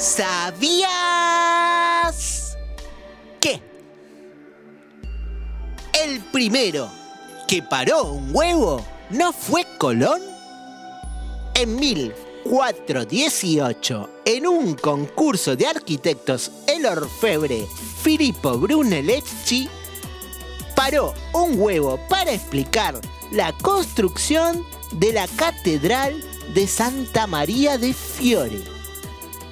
¿Sabías que el primero que paró un huevo no fue Colón? En 1418, en un concurso de arquitectos, el orfebre Filippo Brunelleschi paró un huevo para explicar la construcción de la Catedral de Santa María de Fiore.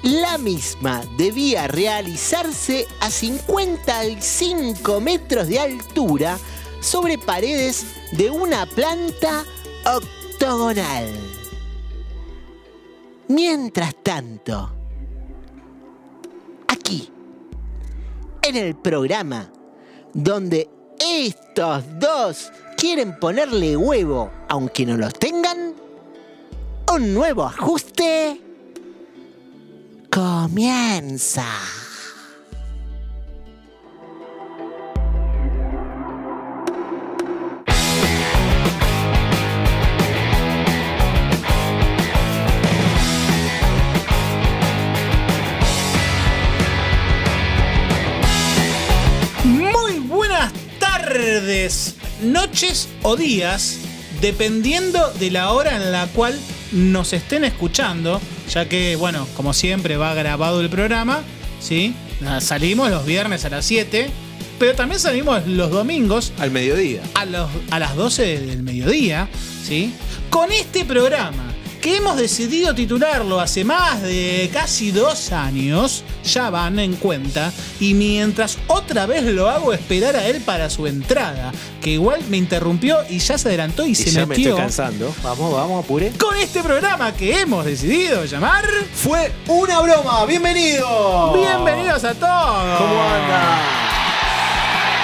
La misma debía realizarse a 55 metros de altura sobre paredes de una planta octogonal. Mientras tanto, aquí, en el programa donde estos dos quieren ponerle huevo aunque no los tengan, un nuevo ajuste comienza. Muy buenas tardes, noches o días, dependiendo de la hora en la cual nos estén escuchando, ya que, bueno, como siempre va grabado el programa, ¿sí? Salimos los viernes a las 7, pero también salimos los domingos Al mediodía. a, los, a las 12 del mediodía, ¿sí? Con este programa que hemos decidido titularlo hace más de casi dos años, ya van en cuenta, y mientras otra vez lo hago esperar a él para su entrada, que igual me interrumpió y ya se adelantó y, Y se ya me metió estoy cansando. Vamos, vamos, apure. con este programa que hemos decidido llamar Fue una broma. Bienvenido. Bienvenidos a todos. ¿Cómo anda?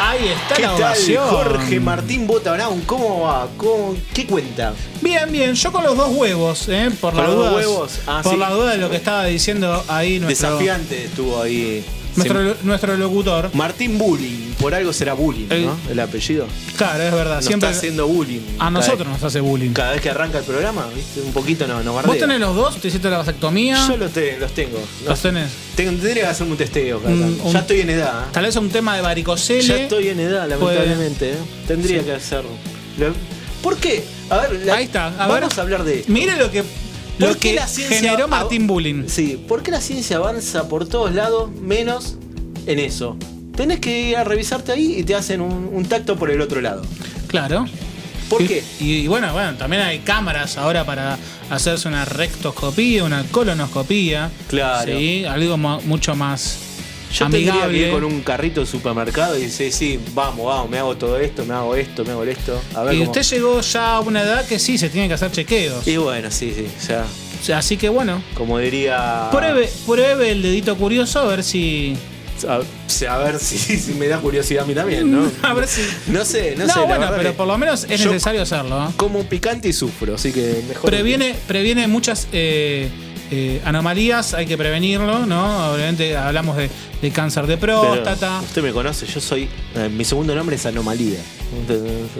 Ahí está ¿Qué la tal, ovación. Jorge Martín Bota Brown? ¿Cómo va? ¿Cómo- ¿Qué cuenta? Bien, bien, yo con los dos huevos, ¿eh? por ¿Con la los dos duda. huevos? Ah, por sí. la duda de lo que estaba diciendo ahí nuestro, Desafiante estuvo ahí. Nuestro, Se- nuestro locutor. Martín Bullying. Por algo será bullying, El- ¿no? El apellido. Claro, es verdad. Nos siempre está haciendo bullying. a nosotros vez- nos hace bullying. Cada vez que arranca el programa, ¿viste? Un poquito no, no ¿Vos tenés los dos? ¿Te hiciste la vasectomía? Yo los, te- los tengo. ¿Los tenés? Tengo- tendría que hacerme un testeo. cada Un- tanto. un- ya estoy en edad. ¿eh? Tal vez un tema de varicocele. Ya estoy en edad, lamentablemente. ¿eh? Tendría Sí. que hacerlo. Lo- ¿Por qué? A ver, la- Ahí está, a vamos ver. a hablar de esto. Mire lo que, lo ¿Por qué que la ciencia generó Martín Bullying. Sí, ¿por qué la ciencia avanza por todos lados menos en eso? Tenés que ir a revisarte ahí y te hacen un, un tacto por el otro lado. Claro. ¿Por Y- qué? Y, y bueno, bueno, también hay cámaras ahora para hacerse una rectoscopía, una colonoscopía. Claro. Sí, algo mucho más Yo tendría que amigable. ir con un carrito de supermercado y decir, sí, vamos, vamos, me hago todo esto, me hago esto, me hago esto. A ver Y cómo- usted llegó ya a una edad que sí se tienen que hacer chequeos. Y bueno, sí, sí, ya. O sea, Así que bueno, Como diría. pruebe, pruebe el dedito curioso a ver si. A, a ver si, si me da curiosidad a mí también, ¿no? A ver si. No sé, no, No, sé. bueno, pero por lo menos es necesario hacerlo. ¿eh? Como picante y sufro, así que mejor. Previene, previene muchas eh, eh, anomalías, hay que prevenirlo, ¿no? Obviamente hablamos de, de cáncer de Pero próstata. Usted me conoce, yo soy. eh, mi segundo nombre es Anomalía.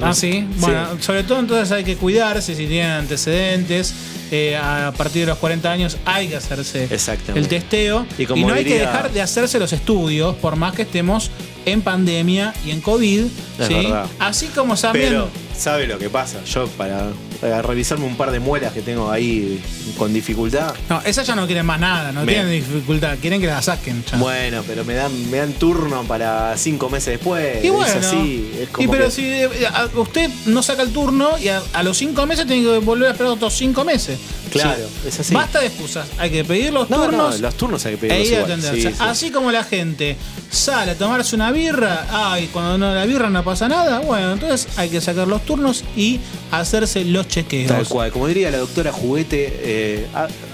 Ah, sí. Bueno, sobre todo entonces hay que cuidarse si tienen antecedentes. Eh, a partir de los 40 años hay que hacerse Exactamente. el testeo. Y no hay que dejar de hacerse los estudios, por más que estemos en pandemia y en COVID. Es ¿sí? verdad. Así como. Pero, ¿sabe lo que pasa? Yo, para, para revisarme un par de muelas que tengo ahí con dificultad. No, esas ya no quieren más nada, no Me- tienen dificultad, quieren que la saquen. ya. Bueno, pero me dan, me dan turno para cinco meses después. Y es bueno, así. Es como y pero que- si eh, a- usted no saca el turno y a, a los cinco meses tiene que volver a esperar otros cinco meses. Claro, Sí. es así. Basta de excusas, hay que pedir los No, no, turnos los turnos hay que e pedirlos ir igual. Sí, sí. Así como la gente sale a tomarse una birra, ay, cuando no la birra no pasa nada, bueno, entonces hay que sacar los turnos y hacerse los chequeos. Tal cual, como diría la doctora Juguete, eh,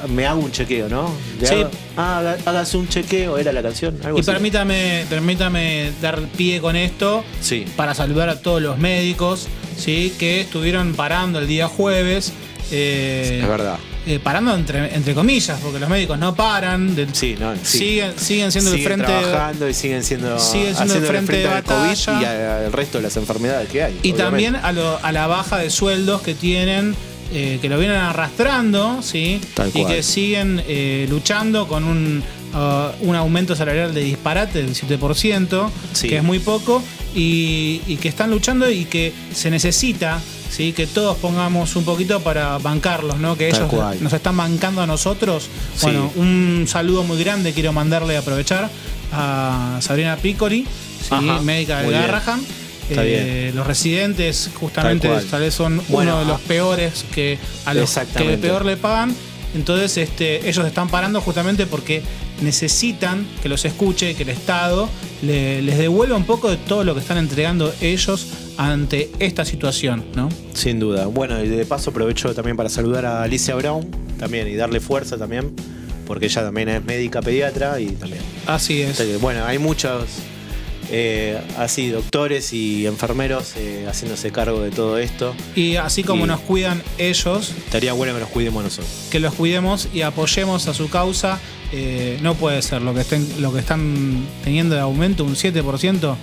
me hago un chequeo, ¿no? Le Sí. hago- ah, hágase un chequeo, era la canción. Algo Y así. permítame, permítame dar pie con esto Sí. para saludar a todos los médicos ¿sí? que estuvieron parando el día jueves. eh, Es verdad. Eh, parando entre, entre comillas, porque los médicos no paran. de- Sí, no, sí. Siguen, siguen siendo siguen el frente. trabajando y siguen siendo, siguen siendo el frente de al COVID batalla. y al resto de las enfermedades que hay. Y obviamente. también a, lo- a la baja de sueldos que tienen, eh, que lo vienen arrastrando, ¿sí? Tal y cual. que siguen eh, luchando con un uh, un aumento salarial de disparate del 7%, Sí. que es muy poco, y, y que están luchando y que se necesita ¿sí? que todos pongamos un poquito para bancarlos, ¿no? que Tal ellos cual. nos están bancando a nosotros. Sí. Bueno, un saludo muy grande quiero mandarle a aprovechar a Sabrina Piccoli, ¿sí? Ajá, médica de. Está Eh, los residentes justamente Tal tal vez son Bueno, uno de los peores que a los que peor le pagan. Entonces este, ellos están parando justamente porque necesitan que los escuche, que el Estado le- les devuelva un poco de todo lo que están entregando ellos ante esta situación, ¿no? Sin duda. Bueno, y de paso aprovecho también para saludar a Alicia Brown también y darle fuerza también, porque ella también es médica pediatra y también. Así es. bueno, hay muchos eh, así doctores y enfermeros eh, haciéndose cargo de todo esto. Y así como Y- nos cuidan ellos, Estaría bueno que nos cuidemos nosotros. que los cuidemos y apoyemos a su causa. Eh, no puede ser lo que, estén, lo que están teniendo de aumento, un 7%,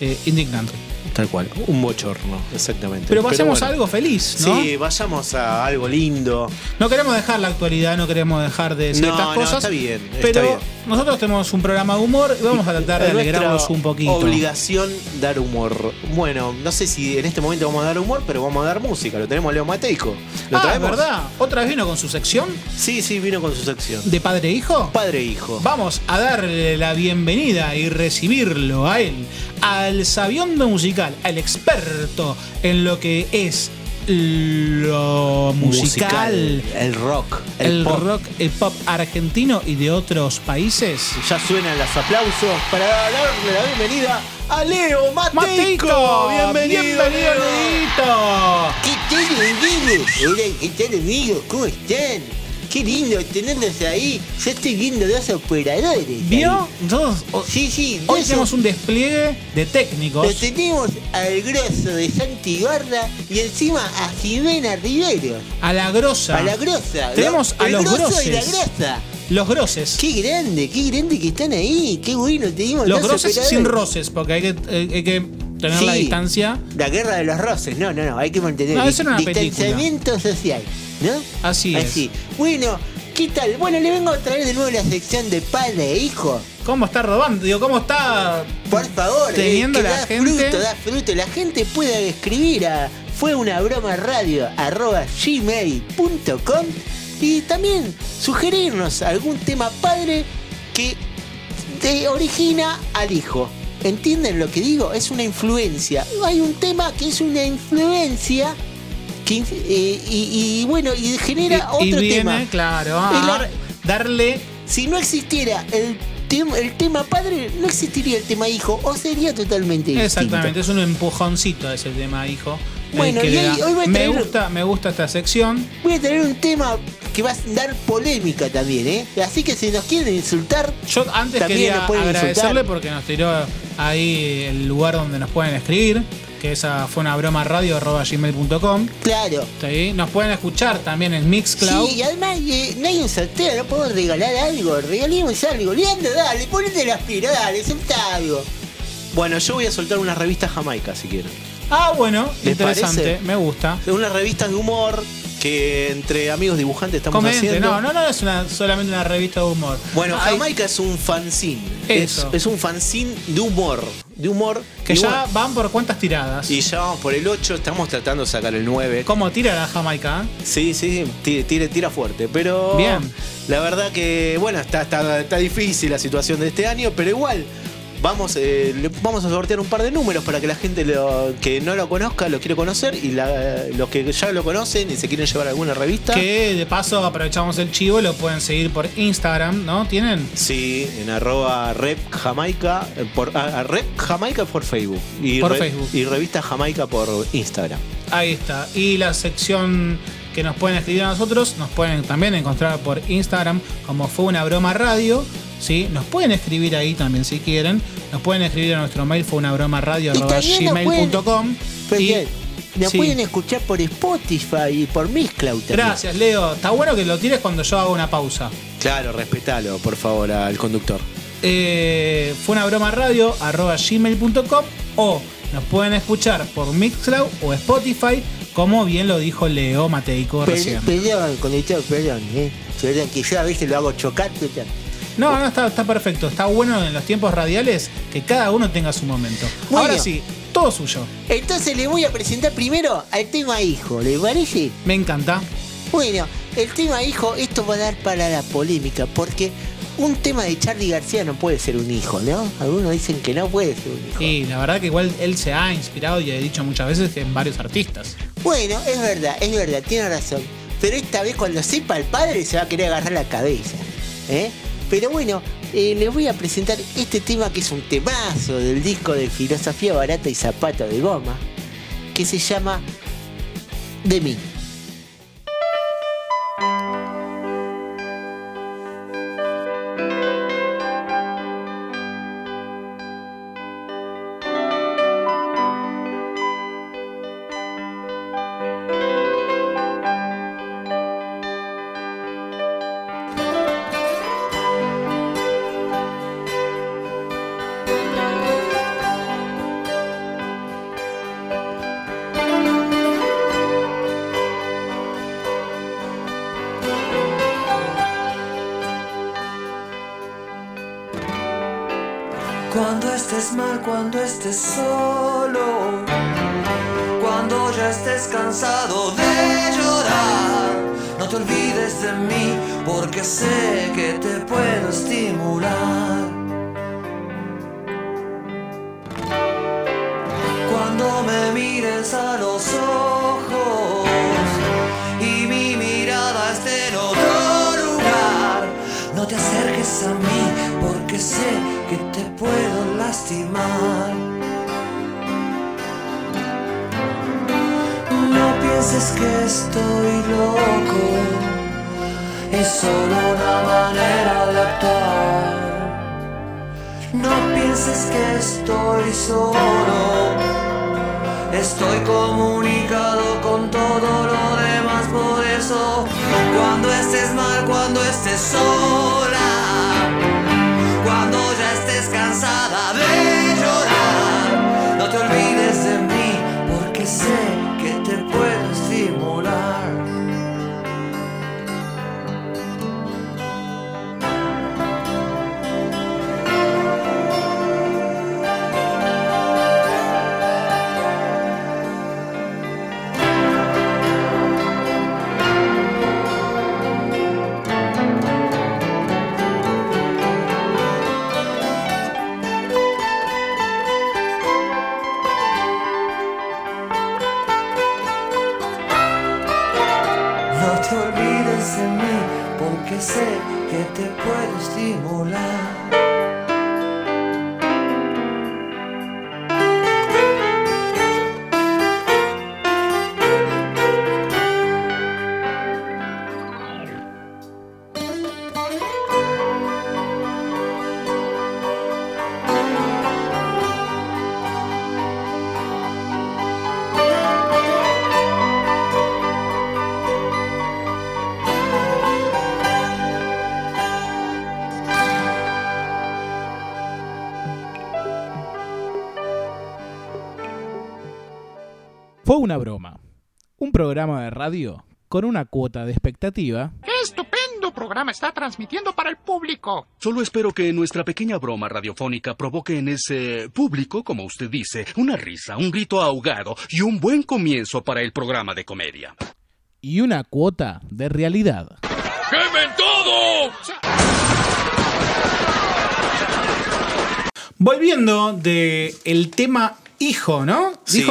eh, indignante. Tal cual. Un bochorno, exactamente. Pero pasemos bueno. a algo feliz, ¿no? Sí, vayamos a algo lindo. No queremos dejar la actualidad, no queremos dejar de decir No, estas no, cosas. está bien, está pero bien. nosotros tenemos un programa de humor y vamos a tratar de alegrarlos un poquito. Obligación dar humor. Bueno, no sé si en este momento vamos a dar humor, pero vamos a dar música. Lo tenemos a Leo Mateico. ¿Lo ah, traemos? verdad. Otra vez vino con su sección Sí, sí, vino con su sección. de padre e hijo. Padre e hijo. Vamos a darle la bienvenida y recibirlo a él, al sabiondo musical, al experto en lo que es lo musical, El rock. el, pop. rock, el pop argentino y de otros países. Ya suenan los aplausos para darle la bienvenida a Leo Mateico. Mateico, Bienvenido, bienvenido, Leo. Leito. ¿Qué tal, amigos? Hola, ¿qué tal, amigos? ¿Cómo están? Qué lindo tenerlos ahí. Ya estoy viendo dos operadores. ¿Vio? O- Sí, sí. hoy dos tenemos un despliegue de técnicos. Lo tenemos al grosso de Santi Barra y encima a Jimena Rivero. A la grosa. A la grosa. Tenemos ¿no? a El los grosso y la groses. grosa. Los groses. Qué grande, qué grande que están ahí. Qué bueno, tenemos Los dos groses operadores. sin roces, porque hay que, eh, hay que tener la distancia. La guerra de los roces. No, no, no. Hay que mantener No, el distanciamiento social. ¿No? Así es. Así. Bueno, ¿qué tal? Bueno, le vengo a traer de nuevo la sección de padre e hijo. ¿Cómo está robando? Digo, ¿cómo está Por favor, Teniendo que la da gente- fruto, da fruto. La gente puede escribir a fue una broma radio arroba gmail.com y también sugerirnos algún tema padre que te origina al hijo. ¿Entienden lo que digo? Es una influencia. Hay un tema que es una influencia que, eh, y, y bueno, y genera y, y otro viene, tema. claro, Y la- darle Si no existiera el, el tema padre, no existiría el tema hijo o sería totalmente distinto. exactamente, es un empujoncito ese tema, hijo. Bueno, y hoy- voy a me traer- gusta, me gusta esta sección. Voy a tener un tema que va a dar polémica también, ¿eh? Así que si nos quieren insultar, Yo antes quería agradecerle insultar. porque nos tiró ahí el lugar donde nos pueden escribir, que esa fue una broma radio arroba gmail.com. claro. Nos pueden escuchar también en Mixcloud. Sí, y además eh, no hay un sorteo, no podemos regalar algo, regalemos algo. Leandro, dale, ponete las pilas, dale, soltá algo. Bueno, yo voy a soltar una revista Jamaica si quieren. Ah, bueno, ¿Les interesante, parece? me gusta. Una revista de humor que entre amigos dibujantes estamos Comente, haciendo. no, no, no es una, solamente una revista de humor. Bueno, Jamaica es un fanzine. Es, Eso. es un fanzine de humor. De humor. que y ya bueno, van por cuántas tiradas. y ya vamos por el 8, estamos tratando de sacar el 9. ¿Cómo tira la Jamaica? eh? Sí, sí, tira, tira, tira fuerte. Pero. Bien. La verdad que, bueno, está, está, está difícil la situación de este año, pero igual. Vamos, eh, le- vamos a sortear un par de números para que la gente lo- que no lo conozca lo quiere conocer y la- los que ya lo conocen y se quieren llevar alguna revista. Que de paso aprovechamos el chivo, lo pueden seguir por Instagram, ¿no? ¿Tienen? Sí, en arroba rep Jamaica, eh, por, a- a rep Jamaica por Facebook. Y Por Facebook. Y revista Jamaica por Instagram. Ahí está. Y la sección que nos pueden escribir a nosotros, nos pueden también encontrar por Instagram como fue una broma radio. ¿Sí? Nos pueden escribir ahí también si quieren. Nos pueden escribir a nuestro mail fue una broma radio gmail.com. Ya, nos sí. pueden escuchar por Spotify y por Mixcloud también. Gracias, Leo. Está bueno que lo tires cuando yo hago una pausa. Claro, respetalo, por favor, al conductor. Eh, fue una broma radio arroba gmail.com o nos pueden escuchar por Mixcloud o Spotify, como bien lo dijo Leo Mateico recién. perdón, conductor, perdón, ¿eh? Perdón, que yo a veces lo hago chocar, pero ya. No, no, está, está perfecto. Está bueno en los tiempos radiales que cada uno tenga su momento. Bueno. Ahora sí, todo suyo. Entonces le voy a presentar primero al tema hijo, ¿le parece? Me encanta. Bueno, el tema hijo, esto va a dar para la polémica, porque un tema de Charlie García no puede ser un hijo, ¿no? Algunos dicen que no puede ser un hijo. Y la verdad que igual él se ha inspirado y ha dicho muchas veces en varios artistas. Bueno, es verdad, es verdad, tiene razón. Pero esta vez cuando sepa el padre se va a querer agarrar la cabeza. ¿eh? Pero bueno, eh, les voy a presentar este tema que es un temazo del disco de Filosofía Barata y Zapato de Goma, que se llama De mí. Cuando estés solo, cuando ya estés cansado de llorar, no te olvides de mí porque sé que te puedo estimular. Cuando me mires a los ojos y mi mirada esté en otro lugar, no te acerques a mí porque sé que te puedo No pienses que estoy loco, es solo una manera de actuar. No pienses que estoy solo, estoy comunicado con todo lo demás, por eso cuando estés mal, cuando estés sola, cansada de llorar, no te olvides No te olvides de mí, porque sé que te puedo estimular. Una broma. Un programa de radio con una cuota de expectativa ¡Qué estupendo programa está transmitiendo para el público! Solo espero que nuestra pequeña broma radiofónica provoque en ese público, como usted dice, una risa, un grito ahogado y un buen comienzo para el programa de comedia. y una cuota de realidad. ¡Quemen todo! Volviendo de el tema hijo, ¿no? Sí,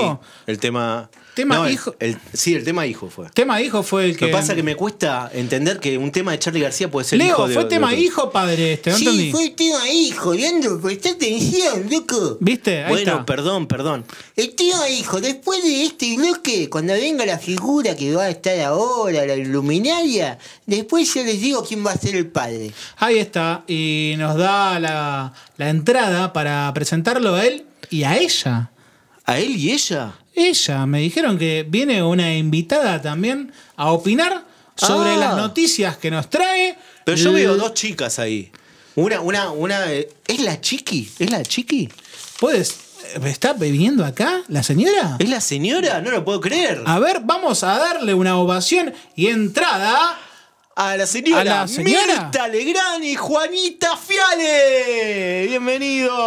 el tema. Tema No, hijo. el- sí, el tema hijo fue. Tema hijo fue el Lo que. que pasa es que me cuesta entender que un tema de Charlie García puede ser Leo, hijo de fue de tema hijo padre este, ¿no sí, entendí? fue el tema hijo, Leandro, presta atención, loco. ¿Viste? Ahí Bueno, está. perdón, perdón. El tema hijo, después de este bloque, cuando venga la figura que va a estar ahora, la iluminaria, después yo les digo quién va a ser el padre. Ahí está. Y nos da la, la entrada para presentarlo a él y a ella. ¿A él y ella? Ella, me dijeron que viene una invitada también a opinar sobre Ah. las noticias que nos trae. Pero yo veo dos chicas ahí. Una, una, una. eh, ¿Es la chiqui? ¿Es la chiqui? ¿Puedes? ¿Está bebiendo acá la señora? ¿Es la señora? No lo puedo creer. A ver, vamos a darle una ovación y entrada a la señora, ¿A la señora? Mirta Legrand y Juanita Fiale. Bienvenido.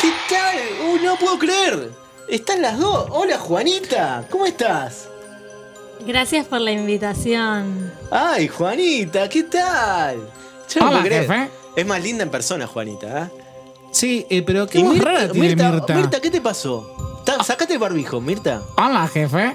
¿Qué tal? Uy, no puedo creer. Están las dos. Hola Juanita, ¿cómo estás? Gracias por la invitación. Ay, Juanita, ¿qué tal? Yo no Hola, puedo creer. jefe. Es más linda en persona, Juanita. ¿eh? Sí, eh, pero qué Y voz Mirta, rara tiene Mirta, Mirta. Mirta, ¿qué te pasó? Ta- Sacate el barbijo, Mirta. Hola, jefe.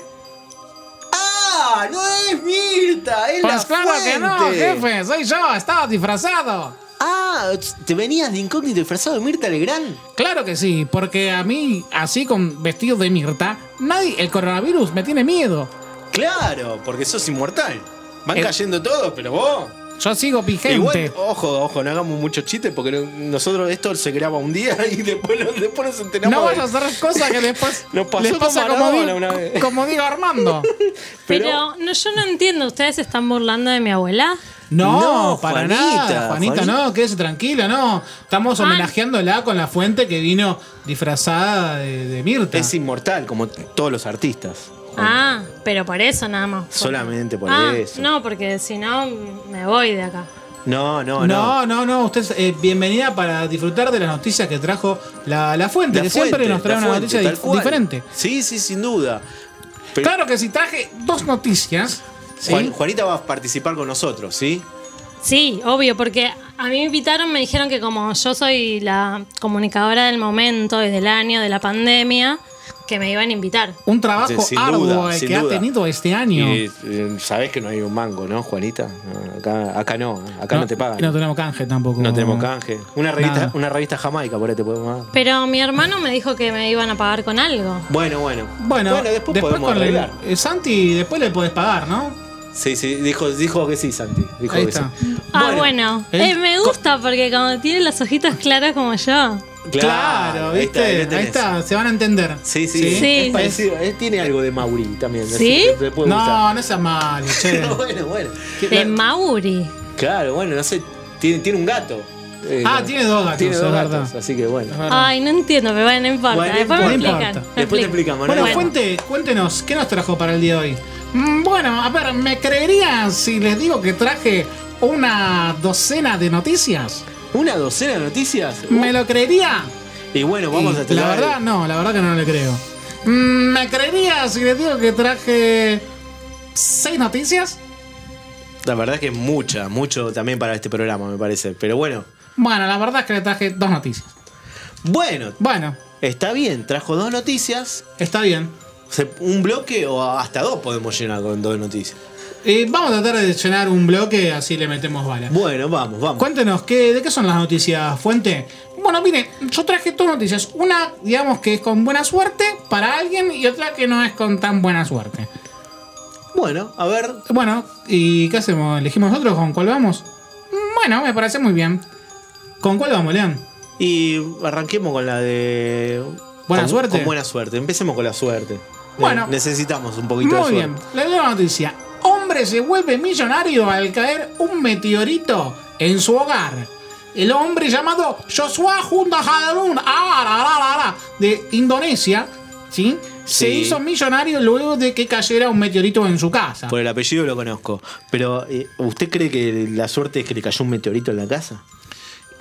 ¡Ah! ¡No es Mirta! ¡Es la Pues claro que no, fuente! jefe. Soy yo, estaba disfrazado. Ah, ¿te venías de incógnito disfrazado de Mirta Legrand? Claro que sí, porque a mí, así con vestido de Mirta, nadie, el coronavirus me tiene miedo. Claro, porque sos inmortal. Van Eh, cayendo todos, pero vos. Yo sigo vigente. Igual, ojo, ojo, no hagamos muchos chistes porque no- nosotros esto se graba un día y después, no- después nos enteramos. no de- vayas a hacer cosas que después Nos pasó les pasa como, di- una vez. como digo Armando. Pero, Pero- no, yo no entiendo, ¿ustedes están burlando de mi abuela? No, No, para Juanita, nada. Juanita, Juanita. no, quédese tranquila, no. Estamos Ah. homenajeándola con la fuente que vino disfrazada de, de Mirta. Es inmortal, como todos los artistas. Ah, pero por eso nada más. Solamente por ah, eso. No, porque si no, me voy de acá. No, no, no. No, no, no, usted es eh, bienvenida para disfrutar de las noticias que trajo la, la fuente, La que siempre fuente, nos trae la una fuente, noticia tal dif- cual. diferente. Sí, sí, sin duda. Pero Claro que sí, traje dos noticias. ¿sí? Juan- Juanita va a participar con nosotros, ¿sí? Sí, obvio, porque a mí me invitaron, me dijeron que como yo soy la comunicadora del momento y del año de la pandemia, que me iban a invitar. Un trabajo Sin arduo duda, que ha duda. tenido este año. Y eh, sabés que no hay un mango, ¿no, Juanita? Acá, acá no, acá no, te pagan. y no tenemos canje tampoco. No tenemos canje. Una revista, Nada. una revista jamaica, por ahí te podemos dar. Pero mi hermano me dijo que me iban a pagar con algo. Bueno, bueno. Bueno, después, podemos con el- arreglar. eh, Santi, después le podés pagar, ¿no? Sí, sí, dijo, dijo que sí, Santi. Dijo Ahí que está. sí. Ah, bueno. ¿eh? Eh, me gusta porque como tiene las hojitas claras como yo. Claro, ahí ¿viste? está, ahí está, se van a entender. Sí, sí, Sí. Es parecido, eh, tiene algo de Mauri también. así ¿Sí? puede No, gustar. no seas malo, che. bueno, bueno. De Mauri. Claro, bueno, no sé, tiene, tiene un gato. Eh, Ah, tiene dos gatos, Tiene dos verdad. gatos, así que bueno. Ay, no entiendo, pero bueno, no importa. Bueno, Después me importa. explican. Después te explicamos, ¿no? Bueno, Bueno. Fuente, cuéntenos, ¿qué nos trajo para el día de hoy? Mm, Bueno, a ver, ¿me creerían si les digo que traje una docena de noticias? ¿Una docena de noticias? ¿Me lo creería? Y bueno, vamos a tener. La verdad, no, la verdad que no le creo. Mm, ¿Me creería si les digo que traje seis noticias? La verdad es que es mucha, mucho también para este programa, me parece. Pero bueno, Bueno, la verdad es que le traje dos noticias. bueno, Bueno, está bien, trajo dos noticias. está bien. Un bloque o hasta dos podemos llenar con dos noticias. Eh, vamos a tratar de llenar un bloque, así le metemos balas. Bueno, vamos, vamos. Cuéntenos, ¿qué, ¿de qué son las noticias, Fuente? Bueno, mire, yo traje dos noticias. Una, digamos, que es con buena suerte para alguien y otra que no es con tan buena suerte. Bueno, a ver. Bueno, ¿y qué hacemos? ¿Elegimos nosotros con cuál vamos? Bueno, me parece muy bien. ¿Con cuál vamos, León? Y arranquemos con la de. Buena con- suerte. Con buena suerte. Empecemos con la suerte. Bueno. Ne- necesitamos un poquito de Muy suerte. bien, le doy la noticia. Hombre se vuelve millonario al caer un meteorito en su hogar. El hombre llamado Joshua Hunda Harun ah, de Indonesia, ¿sí? Se Sí. hizo millonario luego de que cayera un meteorito en su casa. Por el apellido lo conozco. Pero, eh, ¿usted cree que la suerte es que le cayó un meteorito en la casa?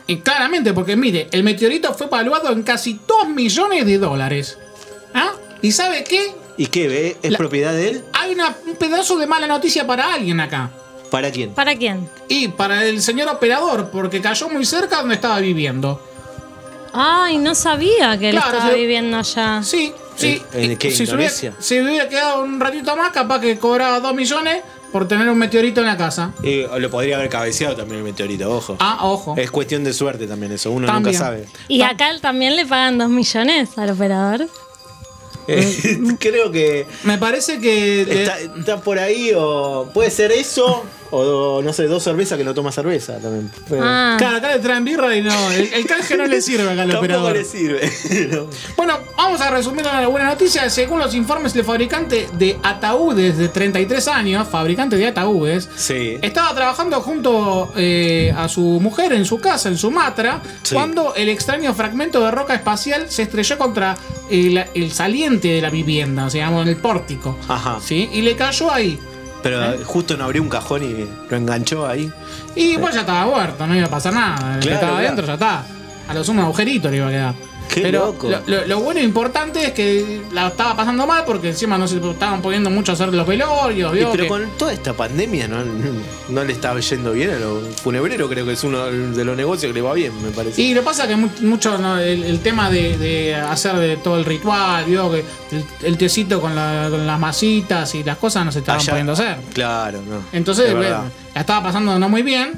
Y claramente, porque mire, el meteorito fue valuado en casi 2 millones de dólares. ¿Ah? ¿Y sabe qué? ¿Y qué ve? ¿Es La- propiedad de él? Hay una- un pedazo de mala noticia para alguien acá. ¿Para quién? ¿Para quién? Y para el señor operador, porque cayó muy cerca donde estaba viviendo. Ay, no sabía que él Claro, estaba viviendo allá. Sí, sí. ¿En- en qué, si, se hubiera, si hubiera quedado un ratito más, capaz que cobraba 2 millones por tener un meteorito en la casa. Eh, lo podría haber cabeceado también el meteorito, ojo. Ah, ojo. Es cuestión de suerte también eso, uno También. nunca sabe. ¿Y acá también le pagan dos millones al operador? Creo que Me parece que. está, está por ahí o puede ser eso o no sé, dos cervezas que no toma cerveza también. Ah, Claro, acá le traen birra y no. El, el canje no le sirve acá al Tampoco operador. le sirve. No. Bueno, vamos a resumir la buena noticia. Según los informes del fabricante de ataúdes de 33 años, fabricante de ataúdes, Sí. estaba trabajando junto eh, a su mujer en su casa, en Sumatra, Sí. cuando el extraño fragmento de roca espacial se estrelló contra el, el saliente de la vivienda, o sea, digamos, en el pórtico. Ajá. ¿sí? Y le cayó ahí. Pero ¿Eh? justo no abrió un cajón y lo enganchó ahí. Y pues ya estaba muerto, no iba a pasar nada. El que Claro, estaba claro. adentro ya está. A lo sumo un agujerito le iba a quedar. Qué Pero loco. Lo, lo- lo bueno e importante es que la estaba pasando mal porque encima no se estaban poniendo mucho a hacer los velorios. Y pero que- con toda esta pandemia no, no le estaba yendo bien a los funebreros, creo que es uno de los negocios que le va bien, me parece. Y lo que pasa que mu- mucho ¿no? el, el tema de, de hacer de todo el ritual, vio que el, el tecito con, la- con las masitas y las cosas no se estaban Allá- pudiendo hacer. Claro, no. Entonces, bueno, la estaba pasando no muy bien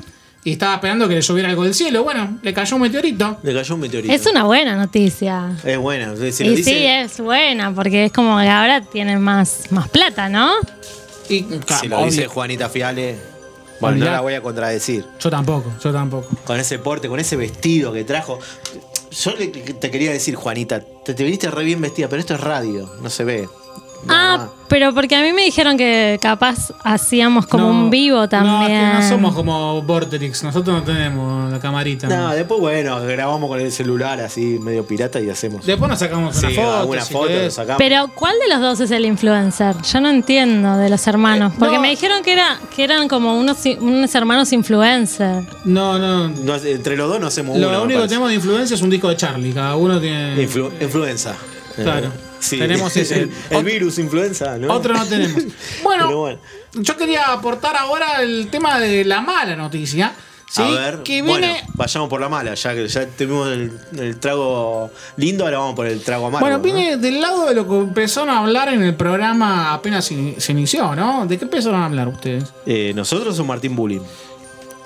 y estaba esperando que le lloviera algo del cielo. Bueno, le cayó un meteorito. Le cayó un meteorito. Es una buena noticia. Es buena. Si lo y dice, sí, es buena, porque es como que ahora tienen más, más plata, ¿no? Y, si lo obvio, dice Juanita Fiale, bueno, no la voy a contradecir. Yo tampoco, yo tampoco. Con ese porte, con ese vestido que trajo. Yo te quería decir, Juanita, te, te viniste re bien vestida, pero esto es radio, no se ve. Ah, pero porque a mí me dijeron que capaz hacíamos como No, un vivo No, es también. que no somos como Vorterix, nosotros no tenemos la camarita. No, ¿no? después, bueno, grabamos con el celular así, medio pirata y hacemos. Después nos sacamos una Sí, foto. alguna si foto querés. lo sacamos. Pero ¿cuál de los dos es el influencer? Yo no entiendo de los hermanos. Eh, Porque no. me dijeron que, era, que eran como unos, unos hermanos influencers. No, no. No, entre los dos no hacemos Lo uno. me único que parece. tenemos de influencia es un disco de Charlie. Cada uno tiene. Influ- influenza. Claro. Eh, sí. Tenemos ese. El, virus influenza, ¿no? Otro no tenemos. Bueno, yo quería aportar ahora el tema de la mala noticia. ¿sí? A ver, que viene. bueno, vayamos por la mala, ya que ya tuvimos el, el trago lindo, ahora vamos por el trago amargo. Bueno, ¿no? viene del lado de lo que empezaron a hablar en el programa apenas se inició, ¿no? ¿De qué empezaron a hablar ustedes? Eh, nosotros o Martín Bullying.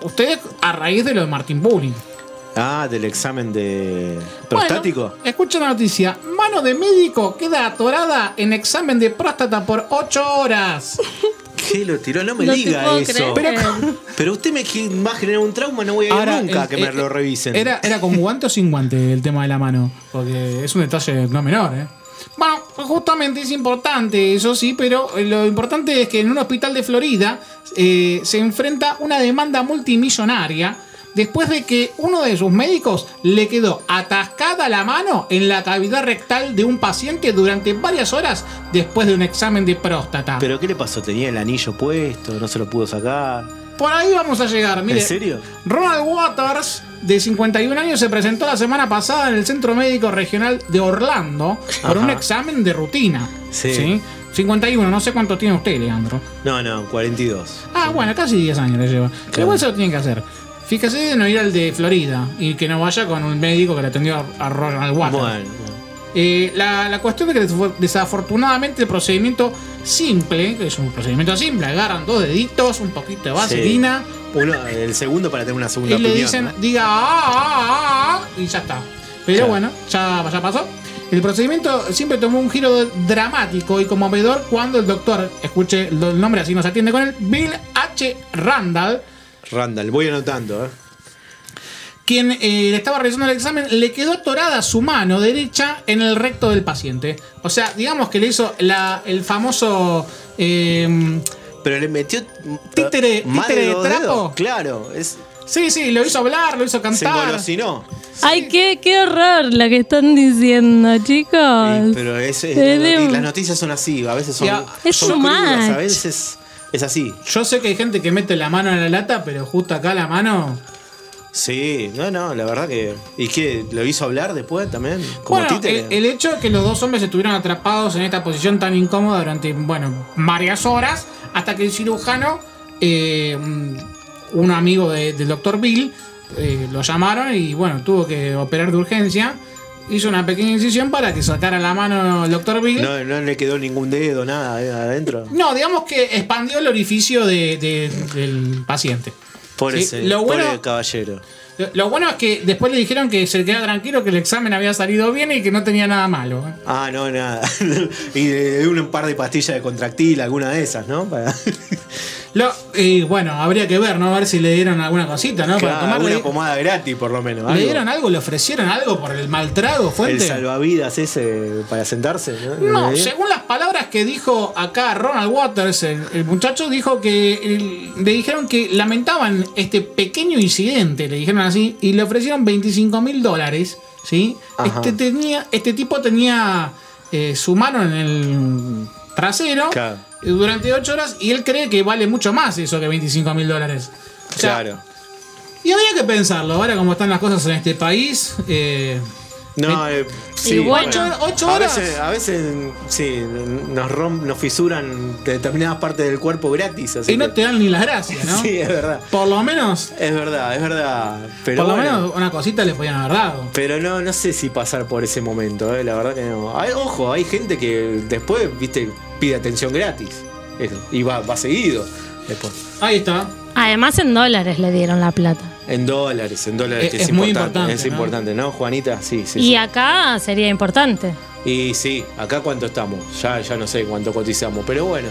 Ustedes a raíz de lo de Martín Bullying. Ah, del examen de prostático. Bueno, escucha la noticia. Mano de médico queda atorada en examen de próstata por 8 horas. ¿Qué lo tiró? No me No diga eso. Pero, pero usted me va a generar un trauma, no voy a ir Ahora, nunca el- que me el- lo revisen. Era, ¿Era con guante o sin guante el tema de la mano? Porque es un detalle no menor, ¿eh? Bueno, justamente es importante, eso sí, pero lo importante es que en un hospital de Florida eh, se enfrenta una demanda multimillonaria después de que uno de sus médicos le quedó atascada la mano en la cavidad rectal de un paciente durante varias horas después de un examen de próstata. ¿Pero qué le pasó? ¿Tenía el anillo puesto? ¿No se lo pudo sacar? Por ahí vamos a llegar, mire. ¿En serio? Ronald Waters, de 51 años, se presentó la semana pasada en el Centro Médico Regional de Orlando por Ajá. un examen de rutina. Sí. 51, no sé cuánto tiene usted, Leandro. No, no, 42. Ah, bueno, casi 10 años le lleva. Pero igual se lo tiene que hacer. Fíjese de no ir al de Florida y que no vaya con un médico que le atendió a- Ronald Waters. Bueno, Eh, la, la cuestión es que desaf- desafortunadamente el procedimiento simple, que es un procedimiento simple, agarran dos deditos, un poquito de vaselina, uno, el segundo para tener una segunda y le opinión. dicen, ¿no? diga ah, ah, ah, ah", y ya está. Pero Claro. bueno, ya, ya pasó. El procedimiento siempre tomó un giro dramático y conmovedor cuando el doctor, escuche el nombre así nos atiende con él, Bill H. Randall, Randall, voy anotando, ¿eh? quien eh, le estaba realizando el examen, le quedó atorada su mano derecha en el recto del paciente. O sea, digamos que le hizo la, el famoso... eh, Pero le metió. Títere- más títere de trapo. dedos. Claro, es, sí, sí, lo hizo hablar, lo hizo se cantar. engolosinó. Ay, qué, qué horror lo que están diciendo, chicos. Sí, pero es, las, leo. noti- las noticias son así, a veces son, Ya, Es son crudas, a veces es así. Yo sé que hay gente que mete la mano en la lata, pero justo acá la mano... Sí, no, no, la verdad que. ¿Y qué? ¿Lo hizo hablar después también? Como Bueno, el, el hecho de que los dos hombres estuvieron atrapados en esta posición tan incómoda durante, bueno, varias horas, hasta que el cirujano, eh, un- un amigo de- del doctor Bill, eh, lo llamaron y, bueno, tuvo que operar de urgencia. Hizo una pequeña incisión para que sacara la mano el doctor Bill. No, no le quedó ningún dedo, nada ahí adentro. No, digamos que expandió el orificio de- de- del paciente. Pobre, Sí, ese- lo bueno- caballero. Lo- Lo bueno es que después le dijeron que se quedara tranquilo, que el examen había salido bien y que no tenía nada malo. Ah, no, nada. y de, de un par de pastillas de contractil, alguna de esas, ¿no? Para, Lo, y bueno, habría que ver, ¿no? A ver si le dieron alguna cosita, ¿no? Para tomar. Le, pomada gratis, por lo menos. le dieron algo? ¿Le ofrecieron algo por el mal trago, El fuente? salvavidas ese para sentarse, ¿no? Según las palabras que dijo acá Ronald Waters, el, el muchacho dijo que el- le dijeron que lamentaban este pequeño incidente, le dijeron así, y le ofrecieron 25 mil dólares, ¿sí? Ajá. Este, tenía, este tipo tenía eh, su mano en el trasero Claro. Durante 8 horas y él cree que vale mucho más eso que 25 mil dólares. O sea, Claro. Y habría que pensarlo, ahora como están las cosas en este país. eh, No, eh, sí, bueno. Ocho, ocho A horas. veces, a veces sí, nos romp, nos fisuran determinadas partes del cuerpo gratis. Así y no que- te dan ni las gracias, ¿no? Sí, es verdad. Por lo menos, Es verdad, es verdad. Pero por lo bueno, menos una cosita le podían haber dado. Pero no, no sé si pasar por ese momento, eh, la verdad que no. Hay- ojo, hay gente que después, viste, pide atención gratis. Eso, y va, va seguido después. Ahí está. Además en dólares le dieron la plata. En dólares, en dólares, Es- que es, es muy importante. importante, Es ¿no? importante, ¿no, Juanita? Sí, sí. y sí. acá sería importante. Y sí, acá cuánto estamos. Ya, ya no sé cuánto cotizamos, pero bueno.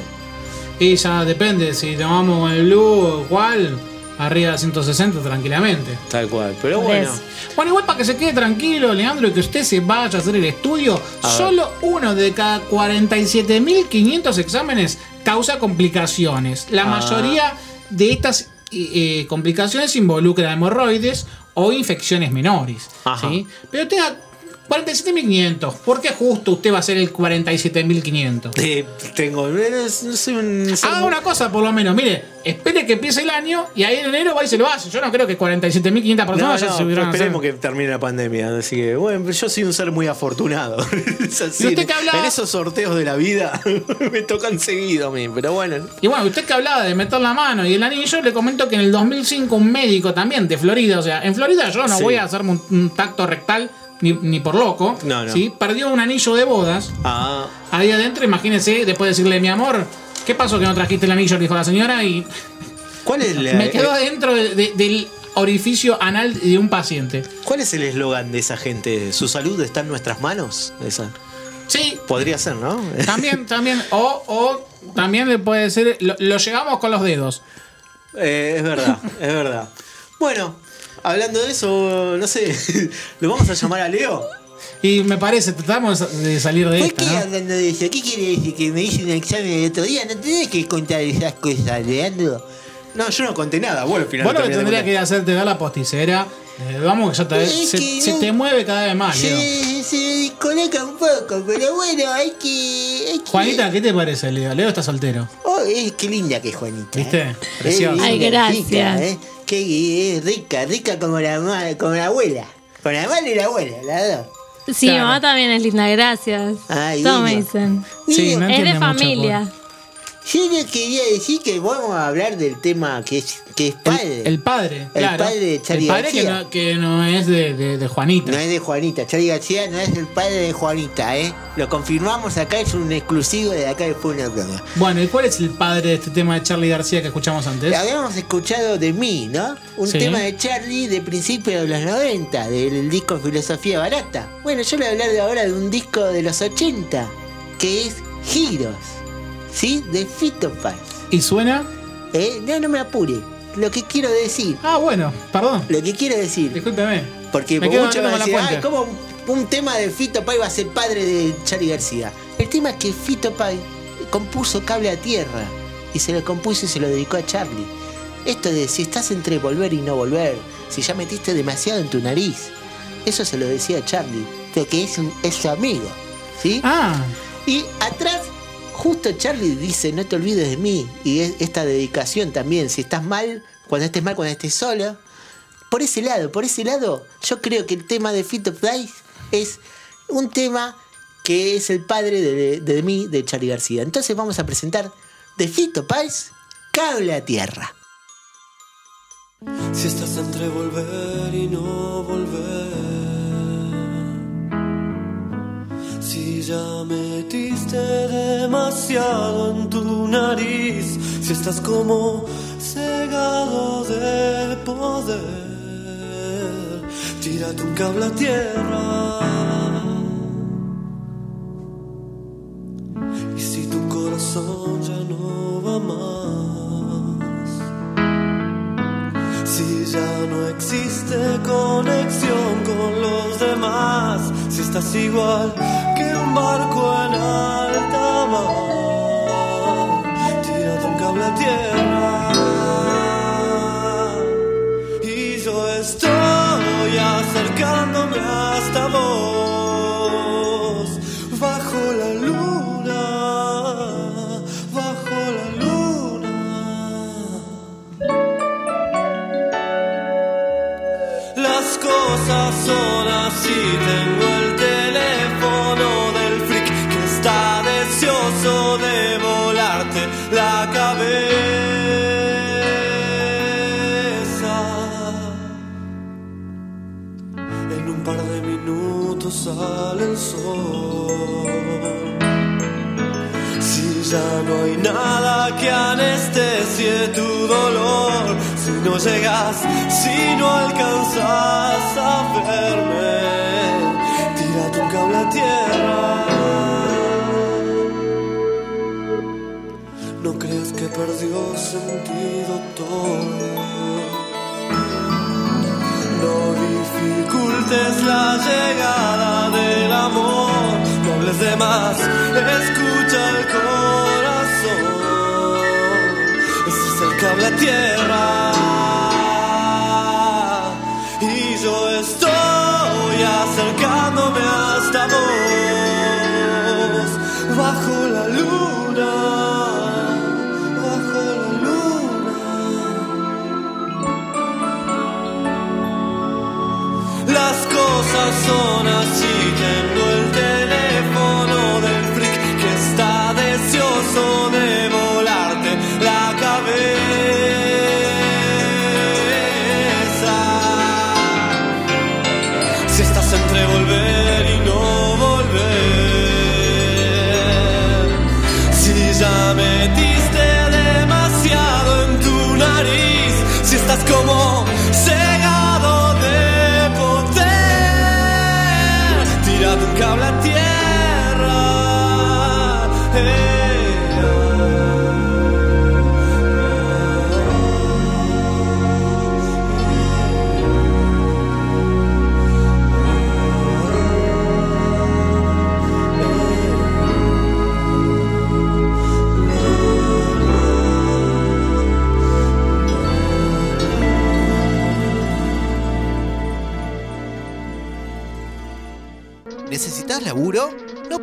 Y ya depende, si tomamos con el blue, cuál, arriba de 160 tranquilamente. Tal cual. Pero bueno. Bueno, igual para que se quede tranquilo, Leandro, y que usted se vaya a hacer el estudio, A ver. solo uno de cada 47.500 exámenes causa complicaciones. La Ah. mayoría de estas eh, complicaciones involucran hemorroides o infecciones menores. ¿sí? Pero tenga 47.500. ¿Por qué justo usted va a ser el 47.500? Eh, tengo. No soy un. soy Haga una cosa por lo menos, mire, espere que empiece el año y ahí en enero va y se lo hace. Yo no creo que 47.500 No, personas ya no, se hubieran esperemos que termine la pandemia. Así que, bueno, yo soy un ser muy afortunado. Es así, ¿Y usted qué hablaba? En esos sorteos de la vida me tocan seguido a mí, pero bueno. Y bueno, usted que hablaba de meter la mano y el anillo, le comento que en el 2005 un médico también de Florida, o sea, en Florida yo no Sí. voy a hacerme un, un tacto rectal ni, ni por loco, No, no. ¿sí? perdió un anillo de bodas Ah, ahí adentro, imagínese, después de decirle, mi amor, ¿qué pasó que no trajiste el anillo? Le dijo la señora y ¿cuál es, la- me quedó eh, adentro de- de- del orificio anal de un paciente. ¿Cuál es el eslogan de esa gente? ¿Su salud está en nuestras manos? Esa. Sí, Podría ser, ¿no? también, también, o, o también le puede decir, lo, lo llegamos con los dedos. Eh, es verdad, es verdad. Bueno, hablando de eso, no sé, ¿lo vamos a llamar a Leo? Y me parece, tratamos de salir de ¿Por esta, qué ¿no? hablando de eso? ¿Qué quiere decir? ¿Que me hice un examen el otro día? ¿No tenés que contar esas cosas, Leandro? No, yo no conté nada. Bueno, al final Vos lo que terminé de tendría contar. que hacerte dar la posticera. eh, vamos, que ya te, se, que se no- te mueve cada vez más, Leo. Se, se descoloca un poco, pero bueno, hay que. hay que- Juanita, ¿qué te parece, Leo? Leo está soltero. Oh, eh, qué linda que es Juanita. ¿Viste? ¿eh? Preciosa. Ay, gracias. rica, ¿eh? Qué es rica, rica como la, como la abuela. Con la madre y la abuela, las dos. Sí, Claro. mamá también es linda, gracias. Ay, Todo me dicen. Sí, no es de mucho, familia. Yo les quería decir que vamos a hablar del tema que es, que es padre. El, el padre, El claro. padre de Charly El padre que García. no, que no es de, de- de Juanita. No es de Juanita, Charlie García no es el padre de Juanita, ¿eh? Lo confirmamos acá, es un exclusivo de acá de Fue una broma. Bueno, ¿y cuál es el padre de este tema de Charlie García que escuchamos antes? Habíamos escuchado de mí, ¿no? Un Sí. tema de Charlie de principios de los 90, del disco Filosofía Barata. Bueno, yo le voy a hablar de ahora de un disco de los 80, que es Giros, ¿sí? De Fito Páez. ¿Y suena? ¿Eh? No, no me apure. Lo que quiero decir, Ah, bueno, perdón. lo que quiero decir, Discúlpeme. porque Me muchos van a decir, ay, ¿cómo un, tema de Fito Páez va a ser padre de Charlie García? El tema es que Fito Páez compuso Cable a Tierra y se lo compuso y se lo dedicó a Charlie. Esto de si estás entre volver y no volver, si ya metiste demasiado en tu nariz, eso se lo decía a Charlie, porque es, un- es su amigo, ¿sí? Ah, Y atrás, justo Charlie dice, no te olvides de mí. Y es- esta dedicación también, si estás mal, cuando estés mal, cuando estés solo. Por ese lado, por ese lado, yo creo que el tema de Fito Price es un tema que es el padre de, de mí, de Charlie García. Entonces vamos a presentar de Fito Páez, Cable a Tierra. Si estás entre volver y no volver. Si ya metiste demasiado en tu nariz. Si estás como cegado de poder. Tírate un cable a tierra. Y si tu corazón ya no va más. Si ya no existe conexión con los demás, si estás igual barco en alta mar, tírate un cable a tierra. No llegas, si no alcanzas a verme, tira tu cable a tierra. No creas que perdió sentido todo. No dificultes la llegada del amor, no hables de más, escucha el corazón. Ese es el cable a tierra. Y yo estoy acercándome hasta vos, bajo la luna, bajo la luna. Las cosas son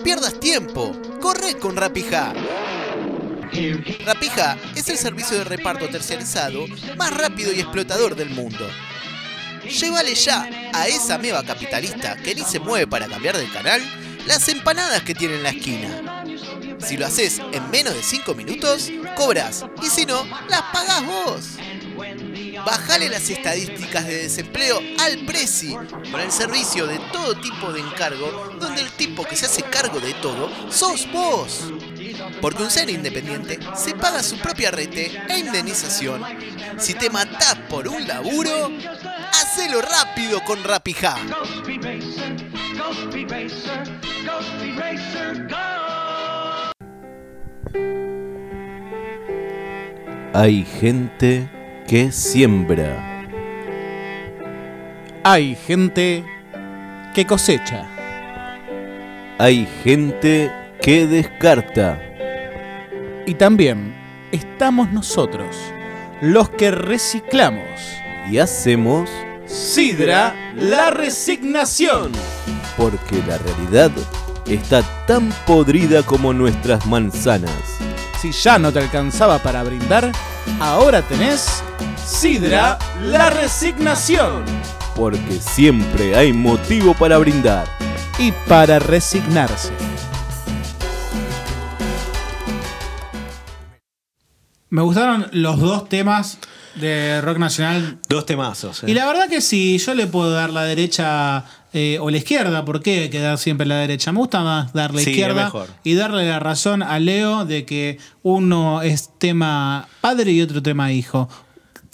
pierdas tiempo. Corre con Rapija. Rapija es el servicio de reparto terciarizado más rápido y explotador del mundo. Llévale ya a esa meba capitalista que ni se mueve para cambiar de canal las empanadas que tiene en la esquina. Si lo haces en menos de 5 minutos, cobras. Y si no, las pagás vos. Bajale las estadísticas de desempleo al Prezi con el servicio de todo tipo de encargo, donde el tipo que se hace cargo de todo sos vos. Porque un ser independiente se paga su propia rete e indemnización. Si te matás por un laburo, hacelo rápido con Rapija. Hay gente que siembra. Hay gente que cosecha. Hay gente que descarta. Y también estamos nosotros, los que reciclamos. Y hacemos Sidra la resignación. porque la realidad está tan podrida como nuestras manzanas. Si ya no te alcanzaba para brindar, ahora tenés Sidra la resignación. Porque siempre hay motivo para brindar. Y para resignarse. Me gustaron los dos temas de rock nacional. Dos temazos. eh. Y la verdad que sí, yo le puedo dar la derecha eh, o la izquierda. ¿Por qué quedar siempre la derecha? Me gusta más dar la Sí, izquierda y darle la razón a Leo de que uno es tema padre y otro tema hijo.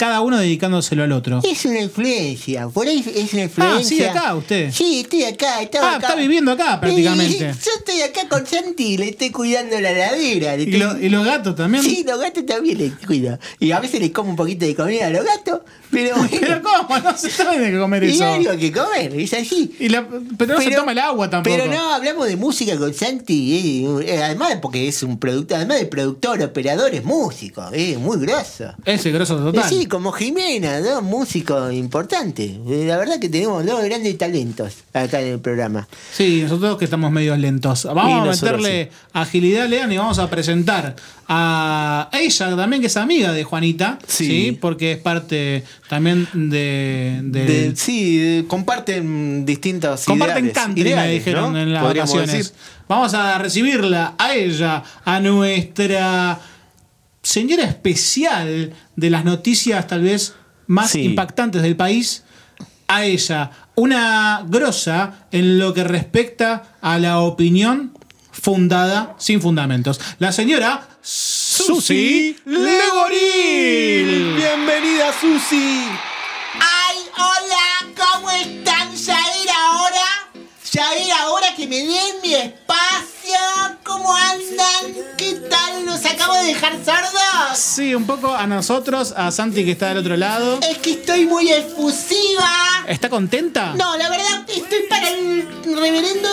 Cada uno dedicándoselo al otro. Es una influencia, por ahí es una influencia. Ah, sí, acá usted. Sí, estoy acá, estaba Ah, acá. está viviendo acá prácticamente. Sí, Yo estoy acá con Santi y le estoy cuidando la ladera. le ¿Y, lo- y los gatos también. Sí, los gatos también les cuido. Y a veces les como un poquito de comida a los gatos, pero. Pero ¿cómo? No se tiene que comer y eso. hay algo que comer, es así. Y la- pero no se toma el agua tampoco. Pero no, hablamos de música con Santi, eh, eh, además porque es un productor, además de productor, operador, es músico, es muy grosso. Ese grosso total. Sí, como Jimena, dos músicos importantes. Eh, La verdad que tenemos dos grandes talentos acá en el programa. Sí, nosotros que estamos medio lentos. Vamos a meterle agilidad, Lean, y vamos a presentar a ella también, que es amiga de Juanita. Sí. Sí. Porque es parte también de. de- De- sí, de- comparten distintas Comparten ideales, country, me ideales, dijeron ¿no? en las Podríamos vacaciones. decir. Vamos a recibirla a ella, a nuestra señora especial de las noticias tal vez más Sí. impactantes del país, a ella, una grosa en lo que respecta a la opinión fundada sin fundamentos. La señora Susi Legoril. Bienvenida, Susi. ¡Ay, hola! ¿Cómo están? ¿Ya era hora? ¿Ya era hora que me den mi espacio? ¿Cómo andan? ¿Qué tal? ¿Los acabo de dejar sordos? Sí, un poco a nosotros, a Santi que está del otro lado. Es que estoy muy efusiva. ¿Está contenta? No, la verdad, estoy para el reverendo...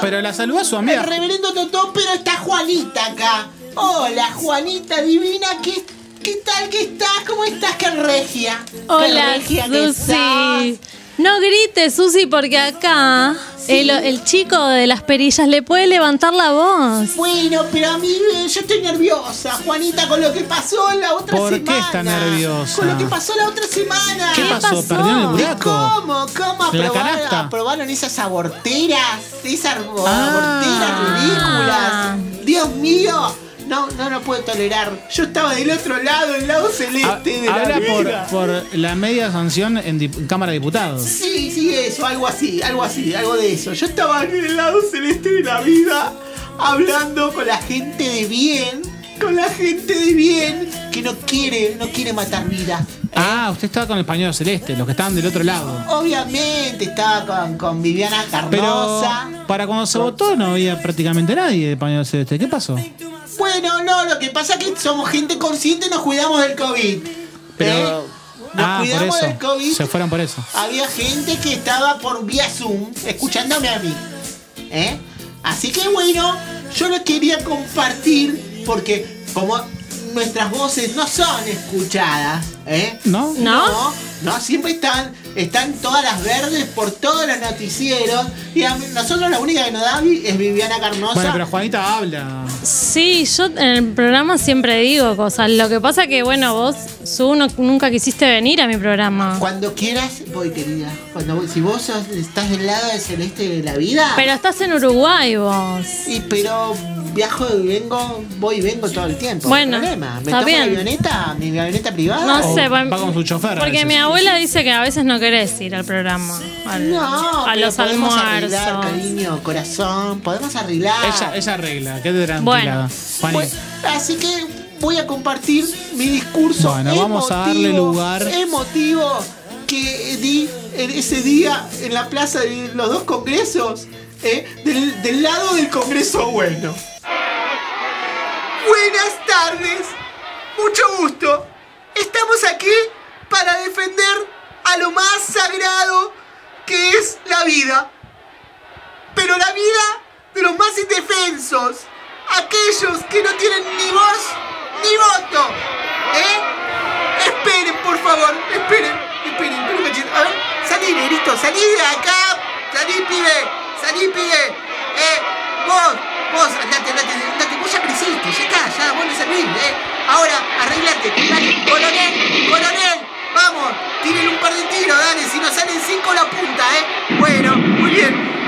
Pero la saludó a su El amiga. reverendo Totó, pero está Juanita acá. Hola, Juanita divina, ¿qué, qué tal que estás? ¿Cómo estás? ¡Qué regia! ¡Qué Hola, regia que Susi. sos! No grites, Susi, porque acá el, el chico de las perillas le puede levantar la voz. Bueno, pero a mí eh, yo estoy nerviosa, Juanita, con lo que pasó la otra ¿Por semana. qué está nerviosa? Con lo que pasó la otra semana. ¿Qué pasó? pasó? ¿Perdió en el buraco? ¿Cómo? ¿Cómo ¿En la aprobaron, aprobaron esas aborteras? Esas Ah. aborteras ridículas. Dios mío. No, no lo puedo tolerar. Yo estaba del otro lado, el lado celeste de la Habla por, vida. por la media sanción en dip- Cámara de Diputados. Sí, sí, eso, algo así, algo así, algo de eso. Yo estaba en el lado celeste de la vida, hablando con la gente de bien, con la gente de bien que no quiere, no quiere matar vida. Ah, usted estaba con el pañuelo celeste, los que estaban del otro lado. Obviamente estaba con, con Viviana Pero Carnosa. para cuando se votó no había prácticamente nadie de pañuelo celeste. ¿Qué pasó? Bueno, no, lo que pasa es que somos gente consciente y nos cuidamos del COVID. Pero. ¿eh? Nos ah, por cuidamos del. COVID. Se fueron por eso. había gente que estaba por vía Zoom escuchándome a mí. ¿eh? Así que bueno, yo lo quería compartir porque como nuestras voces no son escuchadas, ¿eh? ¿No? ¿No? No, no, siempre están, están todas las verdes por todos los noticieros. Y a mí- nosotros la única que nos da vi- es Viviana Carnosa. Bueno, pero Juanita habla. Sí, yo en el programa siempre digo cosas. Lo que pasa que, bueno, vos, Su, no- nunca quisiste venir a mi programa. Cuando quieras, voy querida. Cuando voy- si vos sos- estás del lado del celeste de la vida. Pero estás en Uruguay vos. Y pero viajo y vengo, voy y vengo todo el tiempo. Bueno, problema. ¿Me está tomo bien. la avioneta? ¿Mi avioneta privada? No O sé, va va- con su chofer. Porque mi abuela dice que a veces no querés ir al programa. al- No, a los podemos arreglar, almuerzos. cariño, corazón. Podemos arreglar. Ella, ella arregla, quédate tranquila. Bueno. Bueno, así que voy a compartir mi discurso. Bueno, vamos a darle emotivo, lugar. Emotivo que di en ese día en la plaza de los dos congresos. ¿eh? Del, del lado del congreso bueno. Buenas tardes. Mucho gusto. Estamos aquí para defender a lo más sagrado que es la vida. Pero la vida de los más indefensos. Aquellos que no tienen ni voz ni voto. ¿Eh? Esperen, por favor. Esperen. Esperen. A ver. Salí, negrito. Salí de acá. Salí, pibe. Salí, pibe. Eh. Vos. Vos. Andate, andate. Andate. Vos ya creciste. Ya está. Ya. Vos le servís. Eh. Ahora. Arreglate. Dale. Coronel. Coronel. Vamos. Tírenle un par de tiros. Dale. Si no salen cinco la punta. Eh. Bueno. Muy bien.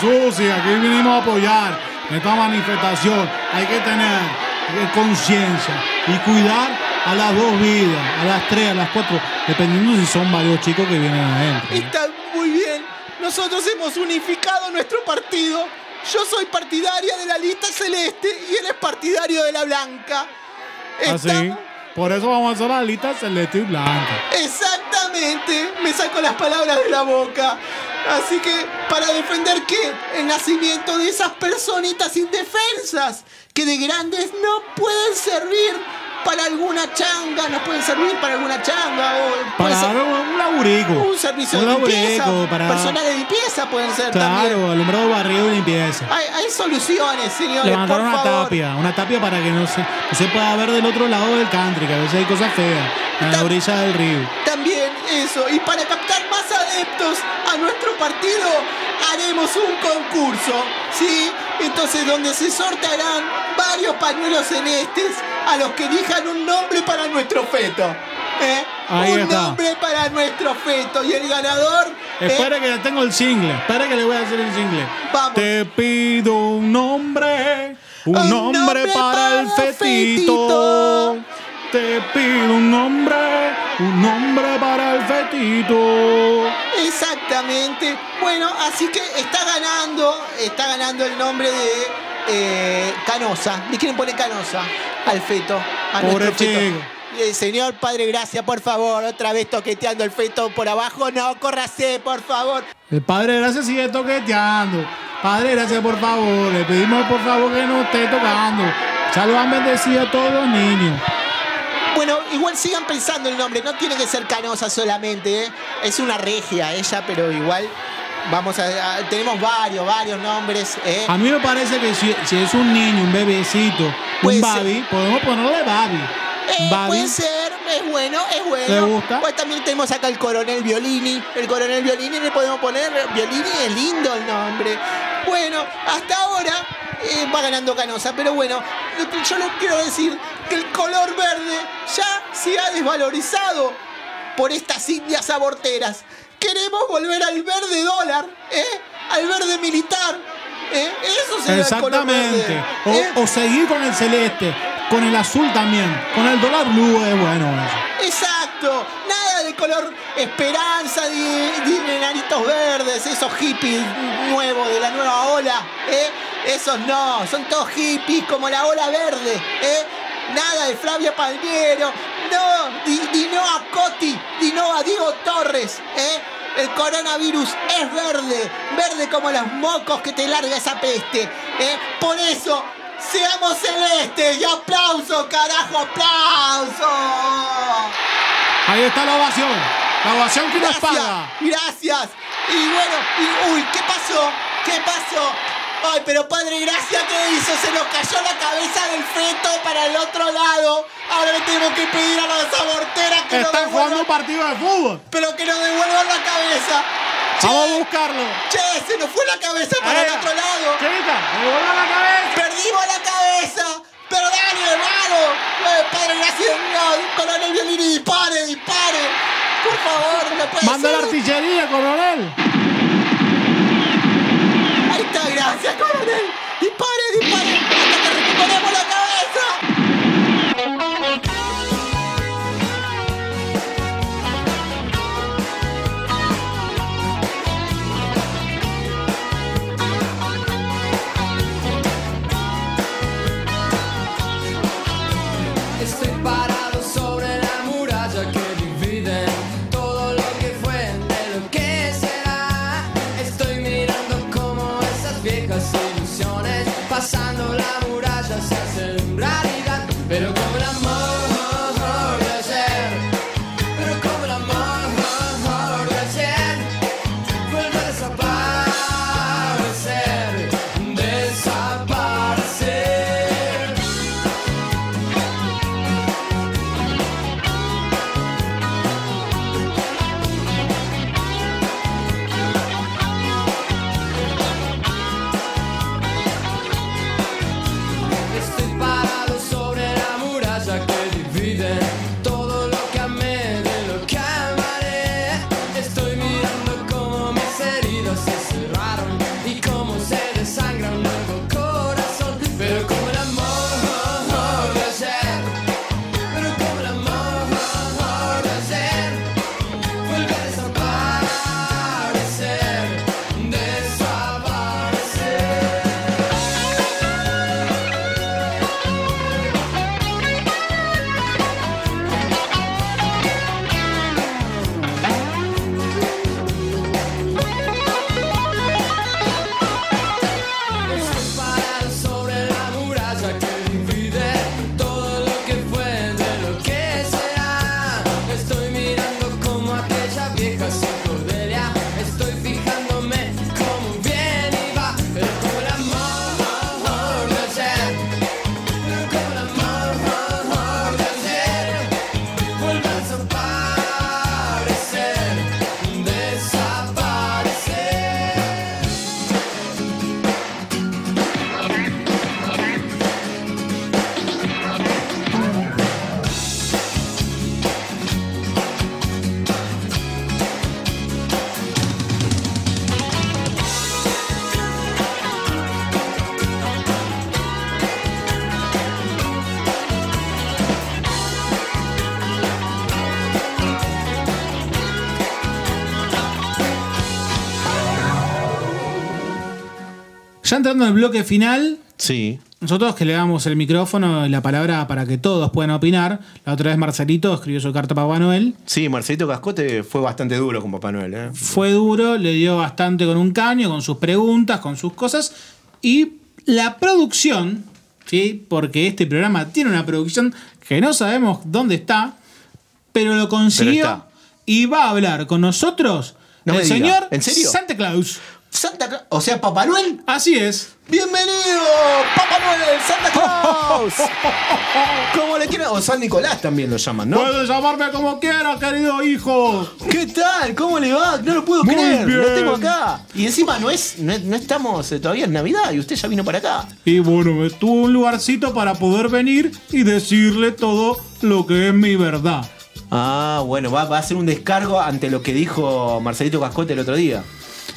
¿Qué tal, Susi? Aquí vinimos a apoyar esta manifestación. Hay que tener conciencia y cuidar a las dos vidas, a las tres, a las cuatro, dependiendo si son varios chicos que vienen adentro. ¿no? Está muy bien. Nosotros hemos unificado nuestro partido. Yo soy partidaria de la lista celeste y él es partidario de la blanca. Así. Estamos- Por eso vamos a hacer la lista celeste y blanca. Exactamente. Me saco las palabras de la boca. Así que, ¿para defender qué? El nacimiento de esas personitas indefensas que de grandes no pueden servir para alguna changa, no pueden servir para alguna changa o Para ser un laburico. un servicio Un de limpieza, para. personal de limpieza pueden ser también. Claro, alumbrado barrio y limpieza. Hay, hay soluciones, señores. Levantar por una favor. tapia, una tapia para que no se, no se pueda ver del otro lado del country, que a veces hay cosas feas, en la orilla del río. Eso. Y para captar más adeptos a nuestro partido, haremos un concurso. ¿Sí? Entonces, donde se sortearán varios pañuelos celestes a los que elijan un nombre para nuestro feto. ¿Eh? Ahí un está. nombre para nuestro feto. Y el ganador. ¿eh? Espere que ya tengo el single, espere que le voy a hacer el single. Vamos. Te pido un nombre, un, Un nombre, nombre para el fetito. Te pido un nombre, un nombre para el fetito. Exactamente. Bueno, así que está ganando, está ganando el nombre de eh, Canosa. ¿Le quieren poner Canosa al feto? A Pobre. Eh, señor Padre Gracia, por favor, otra vez toqueteando el feto por abajo. No, córrase, por favor. El padre gracias sigue toqueteando. Padre gracias por favor, le pedimos por favor que no esté tocando. Ya lo han bendecido a todos los niños. Bueno, igual sigan pensando el nombre, no tiene que ser Canosa solamente, ¿eh? es una regia ella, pero igual vamos a, a- tenemos varios, varios nombres. ¿eh? A mí me parece que si, si es un niño, un bebecito, un ser. baby, podemos ponerle baby. Eh, puede ser, es bueno, es bueno. ¿Te gusta? Pues también tenemos acá el coronel Violini. El coronel Violini le podemos poner. Violini es lindo el nombre. Bueno, hasta ahora eh, va ganando Canosa, pero bueno, yo les quiero decir que el color verde ya se ha desvalorizado por estas indias aborteras. Queremos volver al verde dólar, ¿eh? Al verde militar. ¿eh? Eso será el color Exactamente. verde. ¿eh? o seguir con el celeste, con el azul también, con el dólar blue es bueno eso. Exacto, nada de color esperanza, de, de verdes, esos hippies nuevos de la nueva ola, ¿eh? Esos no, son todos hippies como la ola verde, ¿eh? Nada de Flavia Palmiero, no, di, di no a Coti, di no a Diego Torres, ¿eh? El coronavirus es verde, verde como los mocos que te larga esa peste, ¿eh? Por eso, seamos celestes y aplauso, carajo, aplauso. Ahí está la ovación. La ovación que nos Gracias, paga. gracias. Y bueno, y, uy, ¿qué pasó? ¿Qué pasó? Ay, pero padre, gracias, ¿qué hizo? Se nos cayó la cabeza del feto para el otro lado. Ahora le tenemos que pedir a las aborteras que nos Están jugando un devuelvan, partido de fútbol. pero que nos devuelvan la cabeza. Che, Vamos a buscarlo. che, se nos fue la cabeza para el otro lado. Chica, devuelva la cabeza. Perdimos la cabeza. Pero dale, hermano. Eh, padre, gracias. No, coronel Violini, dispare, dispare. Por favor, no puede Manda la ser. artillería, coronel. Ahí está, gracias, coronel. Dispare, Ya entrando en el bloque final, Sí. nosotros que le damos el micrófono y la palabra para que todos puedan opinar. La otra vez Marcelito escribió su carta a Papá Noel. Sí, Marcelito Cascote fue bastante duro con Papá Noel, ¿eh? Fue duro, le dio bastante con un caño, con sus preguntas, con sus cosas. Y la producción, ¿sí? porque este programa tiene una producción que no sabemos dónde está, pero lo consiguió y va a hablar con nosotros No el señor ¿En serio? Santa Claus. Santa Claus, o sea, Papá Noel. Así es. ¡Bienvenido! ¡Papá Noel! ¡Santa Claus! ¿Cómo le quieren? O San Nicolás también lo llaman, ¿no? Puede llamarme como quiera, querido hijo. ¿Qué tal? ¿Cómo le va? No lo puedo Muy creer. Lo bien. tengo acá. Y encima no es, no, no estamos eh, todavía en Navidad y usted ya vino para acá. Y bueno, me tuvo un lugarcito para poder venir y decirle todo lo que es mi verdad. Ah, bueno, va, va a hacer un descargo ante lo que dijo Marcelito Cascote el otro día.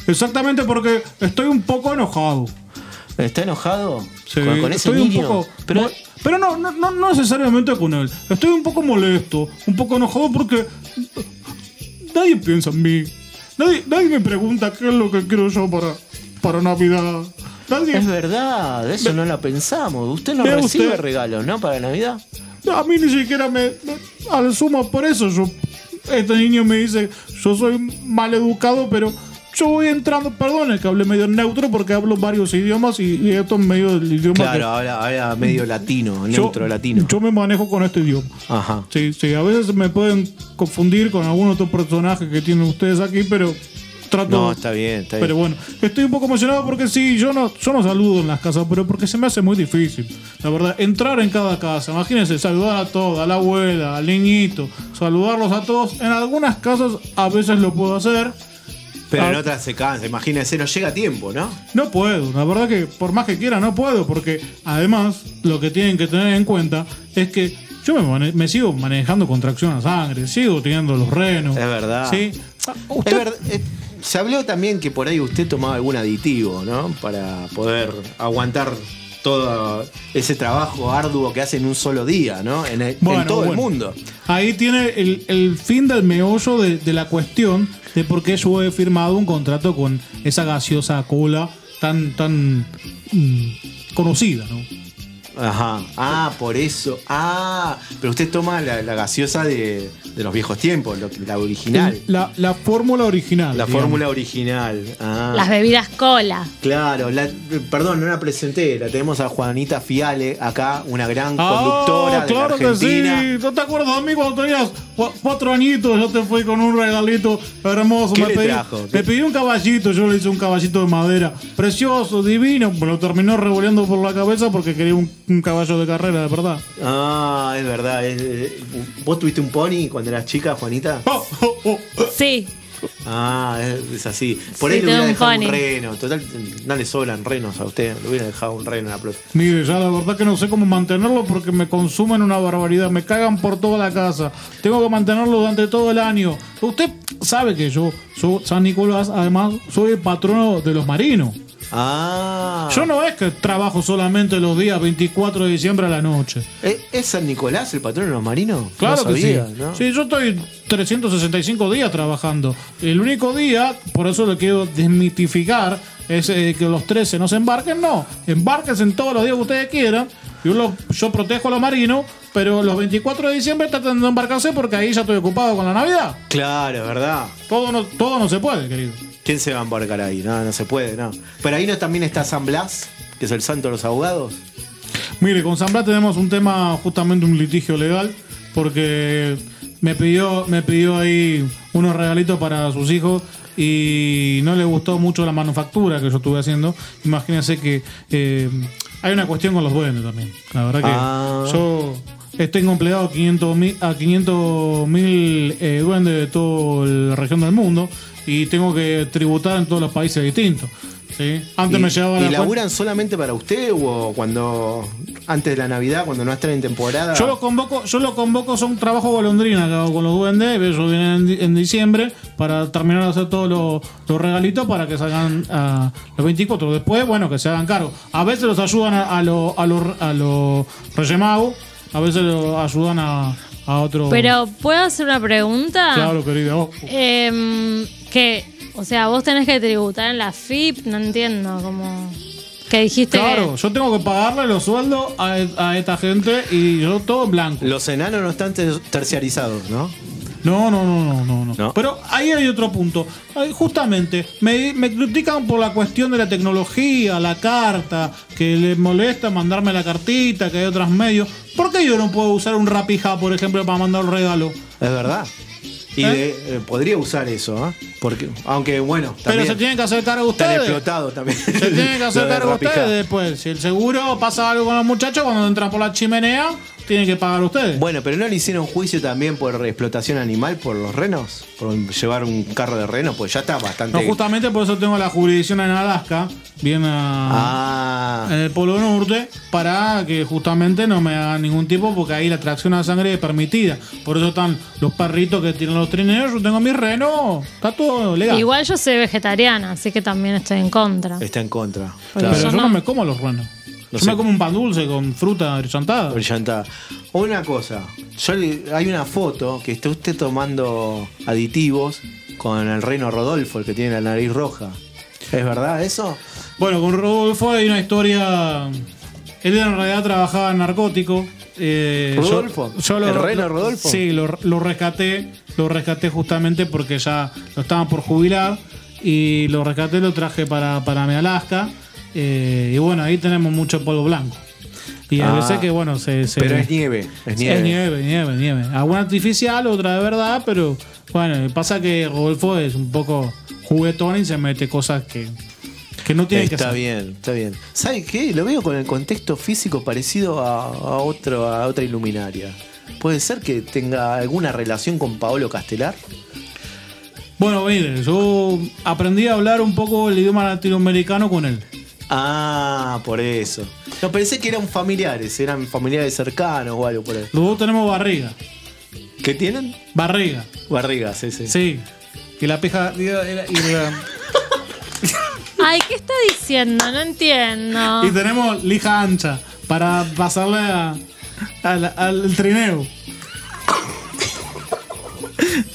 Exactamente porque estoy un poco enojado. ¿Está enojado? Sí, con, con ese estoy un niño. poco. Pero pero no, no, no, no necesariamente con él. Estoy un poco molesto, un poco enojado porque nadie piensa en mí. Nadie, nadie me pregunta qué es lo que quiero yo para, para Navidad. Nadie, es verdad, eso no lo pensamos. Usted no recibe usted. regalos, ¿no? Para Navidad. a mí ni siquiera me, me- al sumo por eso yo este niño me dice yo soy mal educado pero yo voy entrando perdón es que hablé medio neutro porque hablo varios idiomas y, y esto es medio del idioma Claro, que ahora, ahora medio latino, yo, neutro latino. yo me manejo con este idioma Ajá. sí sí a veces me pueden confundir con algún otro personaje que tienen ustedes aquí pero trato No, está bien, está bien. pero bueno, estoy un poco emocionado porque sí, yo no, yo no saludo en las casas, pero porque se me hace muy difícil. La verdad, entrar en cada casa, imagínense, saludar a todos, a la abuela, al niñito, saludarlos a todos. En algunas casas a veces lo puedo hacer. Pero en Ah. otras se cansa, imagínense, no llega a tiempo, ¿no? No puedo, la verdad que por más que quiera no puedo, porque además lo que tienen que tener en cuenta es que yo me, mane- me sigo manejando con tracción a sangre, sigo teniendo los renos. Es verdad. Sí. Ah, usted- Es verdad, eh, se habló también que por ahí usted tomaba algún aditivo, ¿no? Para poder aguantar todo ese trabajo arduo que hace en un solo día, ¿no? En, el- en Bueno, todo el mundo. Ahí tiene el, el fin del meollo de, de la cuestión de por qué yo he firmado un contrato con esa gaseosa cola tan, tan mm, conocida, ¿no? Ajá. Ah, por eso. Ah, pero usted toma la, la gaseosa de, de los viejos tiempos, lo que- la original. La, la fórmula original. La digamos. fórmula original. Ah. Las bebidas cola. Claro, la- perdón, no la presenté. La tenemos a Juanita Fiale acá, una gran Ah, conductora de la claro que Argentina. sí. ¿No te acuerdas de mí cuando tenías cu- cuatro añitos? Yo te fui con un regalito hermoso. ¿Qué me, le pedí, trajo? me pedí un caballito. Yo le hice un caballito de madera. Precioso, divino. Me lo terminó revoleando por la cabeza porque quería un, un caballo de carrera, de verdad. Ah, es verdad. es- es- ¿Vos tuviste un pony cuando eras chica, Juanita? Oh, oh, oh. Sí. Ah, es, es así. Por Sí, ahí le tengo hubiera un dejado un reno. Total, no le sobran renos a usted. Le hubiera dejado un reno en la plaza. Mire, ya la verdad que no sé cómo mantenerlo porque me consumen una barbaridad, me cagan por toda la casa. Tengo que mantenerlo durante todo el año. Usted sabe que yo, yo San Nicolás, además, soy el patrono de los marinos. Ah. Yo no es que trabajo solamente los días 24 de diciembre a la noche. ¿Es, es San Nicolás el patrón de los marinos? Claro No que sabía, sí. ¿no? Sí, yo estoy 365 días trabajando. El único día, por eso le quiero desmitificar, es eh, que los 13 no se embarquen. No, embarquense en todos los días que ustedes quieran. Yo, lo- yo protejo a los marinos, pero los 24 de diciembre traten de embarcarse porque ahí ya estoy ocupado con la Navidad. Claro, ¿verdad? Todo no, todo no se puede, querido. ¿Quién se va a embarcar ahí? No, no se puede, no. Pero ahí no también está San Blas, que es el santo de los abogados. Mire, con San Blas tenemos un tema, justamente un litigio legal, porque me pidió, me pidió ahí unos regalitos para sus hijos y no le gustó mucho la manufactura que yo estuve haciendo. Imagínense que eh, hay una cuestión con los duendes también. La verdad que Ah. yo tengo empleado 500 mil, a 500 mil eh, duendes de toda la región del mundo y tengo que tributar en todos los países distintos. ¿sí? Antes ¿Y, me llevaba ¿y la cuenta- laburan solamente para usted o cuando antes de la Navidad, cuando no están en temporada? Yo lo convoco, yo lo convoco, son trabajo golondrina que hago con los duendes, ellos vienen en, di- en diciembre para terminar de hacer todos los, los regalitos para que salgan a los 24. Después, bueno, que se hagan cargo. A veces los ayudan a, los a los a los Reyes Magos, a veces los ayudan a, a. Pero, ¿puedo hacer una pregunta? Claro, querida. Em, que, o sea, vos tenés que tributar en la FIP, no entiendo, como... Que dijiste Claro, yo tengo que pagarle los sueldos a, a esta gente y yo todo en blanco. Los enanos no están ter- terciarizados, ¿no? No, no, no, no, no, no. Pero ahí hay otro punto. Justamente, me, me critican por la cuestión de la tecnología, la carta, que les molesta mandarme la cartita, que hay otros medios. ¿Por qué yo no puedo usar un Rapija, por ejemplo, para mandar un regalo? Es verdad. Y ¿Eh? de- eh, podría usar eso, ¿eh? Porque, aunque bueno, Pero también se tienen que hacer cargo están ustedes. explotados también. Se tienen que hacer cargo ustedes después. Si el seguro pasa algo con los muchachos, cuando entran por la chimenea, tienen que pagar ustedes. Bueno, pero ¿no le hicieron juicio también por explotación animal por los renos? Por llevar un carro de renos, pues ya está bastante. No, justamente por eso tengo la jurisdicción en Alaska, bien a- Ah, en el Polo Norte, para que justamente no me hagan ningún tipo, porque ahí la tracción a sangre es permitida. Por eso están los perritos que tienen los trineos, yo tengo mi reno, está todo legal. Igual yo soy vegetariana, así que también estoy en contra. está en contra. Pero Pero yo yo no no. me como los renos. No yo sé. me como un pan dulce con fruta brillantada. Brillantada. Una cosa, yo le- hay una foto que está usted tomando aditivos con el reino Rodolfo, el que tiene la nariz roja. ¿Es verdad eso? Bueno, con Rodolfo hay una historia. Él en realidad trabajaba en narcótico. eh, yo- ¿Rodolfo? ¿El reno lo- Rodolfo? Sí, lo, lo rescaté. Lo rescaté justamente porque ya lo estaban por jubilar. Y lo rescaté, lo traje para, para mi Alaska. Eh, y bueno, ahí tenemos mucho polvo blanco. Y a Ah, veces que, bueno, se. se- Pero es nieve, es nieve. Es nieve, nieve, nieve. Alguna artificial, otra de verdad, pero bueno, pasa que Rodolfo es un poco juguetón y se mete cosas que, que no tiene que Está hacer. bien, está bien. ¿Sabe qué? Lo veo con el contexto físico parecido a, a otro, a otra iluminaria. ¿Puede ser que tenga alguna relación con Paolo Castelar? Bueno, mire, yo aprendí a hablar un poco el idioma latinoamericano con él. Ah, por eso. No, pensé que eran familiares, eran familiares cercanos o algo por ahí. Los dos tenemos barriga. ¿Qué tienen? Barriga, Barrigas, ese. sí. Y la pija. Y, la- y la- Ay, ¿qué está diciendo? No entiendo. y tenemos lija ancha para pasarle a- al- al trineo.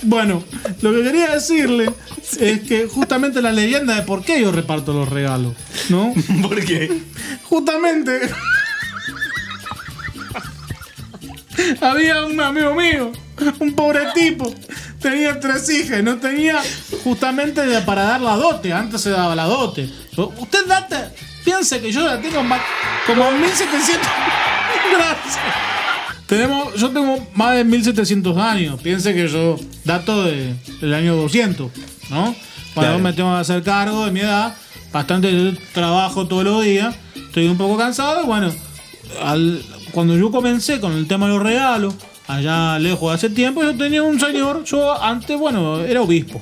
Bueno, lo que quería decirle es que justamente la leyenda de por qué yo reparto los regalos, ¿no? ¿Por qué? Justamente había un amigo mío, un pobre tipo, tenía tres hijas y no tenía justamente para dar la dote. Antes se daba la dote. Usted date, piense que yo la tengo más, como 1700. Gracias. Tenemos, yo tengo más de 1700 años. Piense que yo dato de, del año 200, ¿no? Cuando Claro. me tengo que hacer cargo de mi edad, bastante trabajo todos los días, estoy un poco cansado y bueno, al- cuando yo comencé con el tema de los regalos, allá lejos de hace tiempo, yo tenía un señor, yo antes, bueno, era obispo.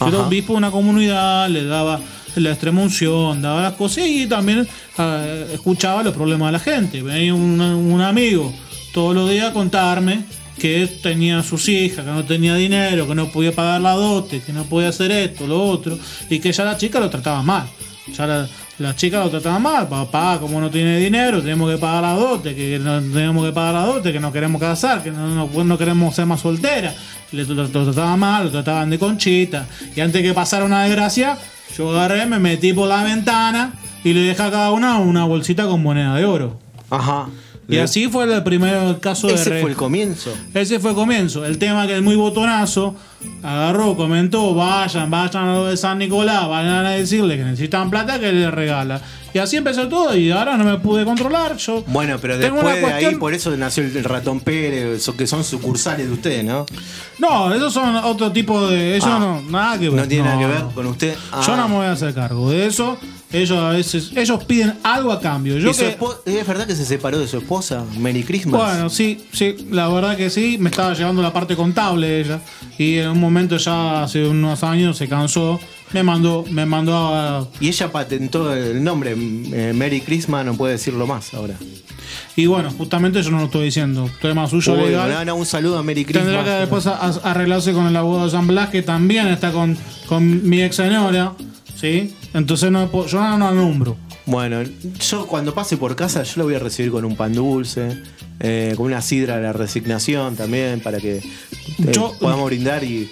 Yo era obispo de una comunidad, le daba la extrema unción, daba las cosas y también eh, escuchaba los problemas de la gente. Venía un, un amigo todos los días a contarme que tenía sus hijas, que no tenía dinero, que no podía pagar la dote, que no podía hacer esto, lo otro, y que ya la chica lo trataba mal. Ya la, chica lo trataba mal, papá, como no tiene dinero, tenemos que pagar la dote, que no tenemos que pagar la dote, que no queremos casar, que no, queremos ser más solteras. Le lo, lo trataba mal, lo trataban de conchita. Y antes que pasara una desgracia, yo agarré, me metí por la ventana y le dejé a cada una una bolsita con moneda de oro. Ajá. Y así fue el primer caso de Ese fue el comienzo. ese fue el comienzo. El tema que es muy botonazo, agarró, comentó, vayan, vayan a lo de San Nicolás, vayan a decirle que necesitan plata que les regala. Y así empezó todo y ahora no me pude controlar. Yo Bueno, pero tengo después una de ahí, por eso nació el ratón Pérez, que son sucursales de ustedes, ¿no? No, esos son otro tipo de... Ellos Ah. no, nada que ver. No tiene nada que ver con usted. Yo Ah. no me voy a hacer cargo de eso. Ellos a veces, ellos piden algo a cambio. Yo ¿Y su que, espo- ¿Es verdad que se separó de su esposa? Merry Christmas. Bueno, sí, sí, la verdad que sí, me estaba llevando la parte contable ella y en un momento ya hace unos años se cansó, me mandó, me mandó a... Y ella patentó el nombre, eh, Merry Christmas, no puede decirlo más ahora. Y bueno, justamente yo no lo estoy diciendo, tema suyo Uy, legal. un saludo a Merry Christmas. Tendrá que después a- a- arreglarse con el abogado de San Blas, que también está con, con mi ex señora, ¿sí? Entonces no, puedo- yo no, no nombro. Bueno, yo cuando pase por casa, yo lo voy a recibir con un pan dulce, eh, con una sidra de la resignación también, para que eh, Yo- podamos brindar y,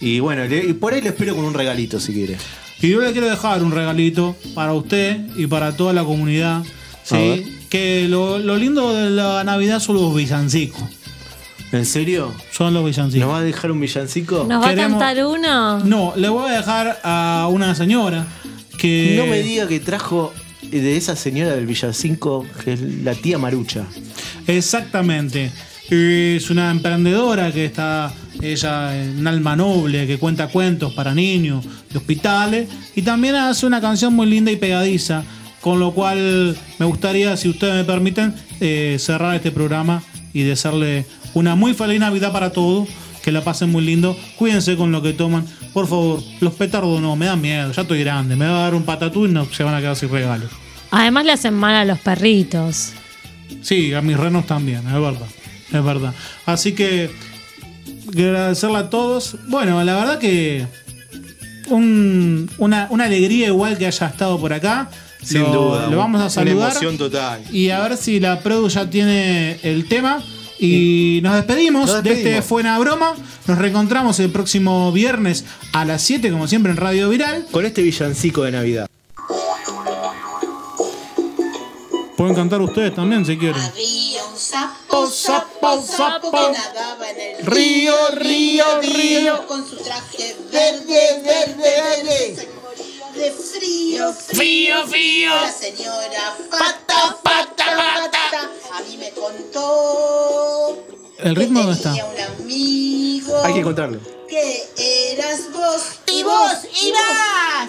y bueno, le- y por ahí le espero con un regalito si quiere. Y yo le quiero dejar un regalito para usted y para toda la comunidad. ¿sí? Que lo, lo lindo de la Navidad son los villancicos. ¿En serio? Son los villancicos. ¿Nos va a dejar un villancico? ¿Nos va a cantar uno? No, le voy a dejar a una señora que. No me diga que trajo de esa señora del villancico, que es la tía Marucha. Exactamente. Es una emprendedora que está, ella, un alma noble, que cuenta cuentos para niños de hospitales y también hace una canción muy linda y pegadiza, con lo cual me gustaría, si ustedes me permiten, eh, cerrar este programa y desearle una muy feliz Navidad para todos, que la pasen muy lindo, cuídense con lo que toman, por favor, los petardos no, me dan miedo, ya estoy grande, me va a dar un patatú y no se van a quedar sin regalos. Además le hacen mal a los perritos. Sí, a mis renos también, es verdad. Es verdad. Así que agradecerle a todos. Bueno, la verdad que un- una, una alegría igual que haya estado por acá. Sin lo, duda. Lo vamos a Una saludar. emoción total. Y a ver si la Produ ya tiene el tema. Y nos despedimos, Nos de este Fue una broma. Nos reencontramos el próximo viernes a las 7, como siempre, en Radio Viral. Con este villancico de Navidad. Pueden cantar ustedes también si quieren. Había un sapo, sapo, sapo, que nadaba en el Río, río, río. con su traje verde, verde, verde. De frío, Frío, frío. La señora pata, pata, pata, a mí me contó ¿El ritmo dónde está? tenía un amigo Hay que contarlo. que eras vos Y vos ibas.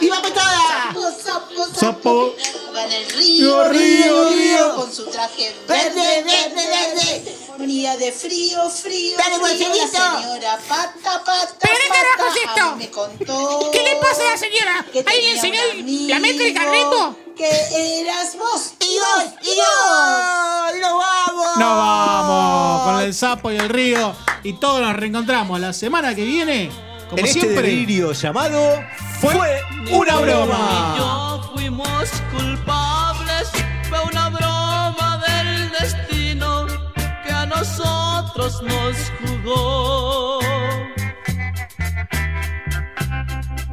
¡Iba patada! Sapo, sapo, Sapo. en el río, río, río, con su traje verde, verde, verde. Moría de frío, frío, Dale, frío. La señora pata, pata, ¿Pero qué pata, carajo es esto? me contó ¿Qué le pasa a la señora? ¿Alguien tenía enseñó un la métrica al ritmo? Que eras vos. ¡Y vos! ¡Y vos! ¡Nos vamos! Nos vamos con el sapo y el río. Y todos nos reencontramos la semana que viene. Como en este siempre. delirio llamado Fue una broma. yo fuimos culpables, fue una broma del destino que a nosotros nos jugó.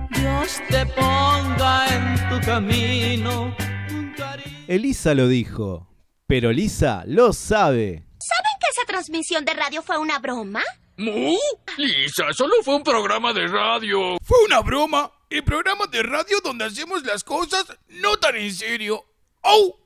Dios te ponga en tu camino un cariño. Elisa lo dijo, pero Lisa lo sabe. ¿Saben que esa transmisión de radio fue una broma? ¿Mu? Lisa, solo fue un programa de radio. Fue una broma. El programa de radio donde hacemos las cosas no tan en serio. ¡Oh!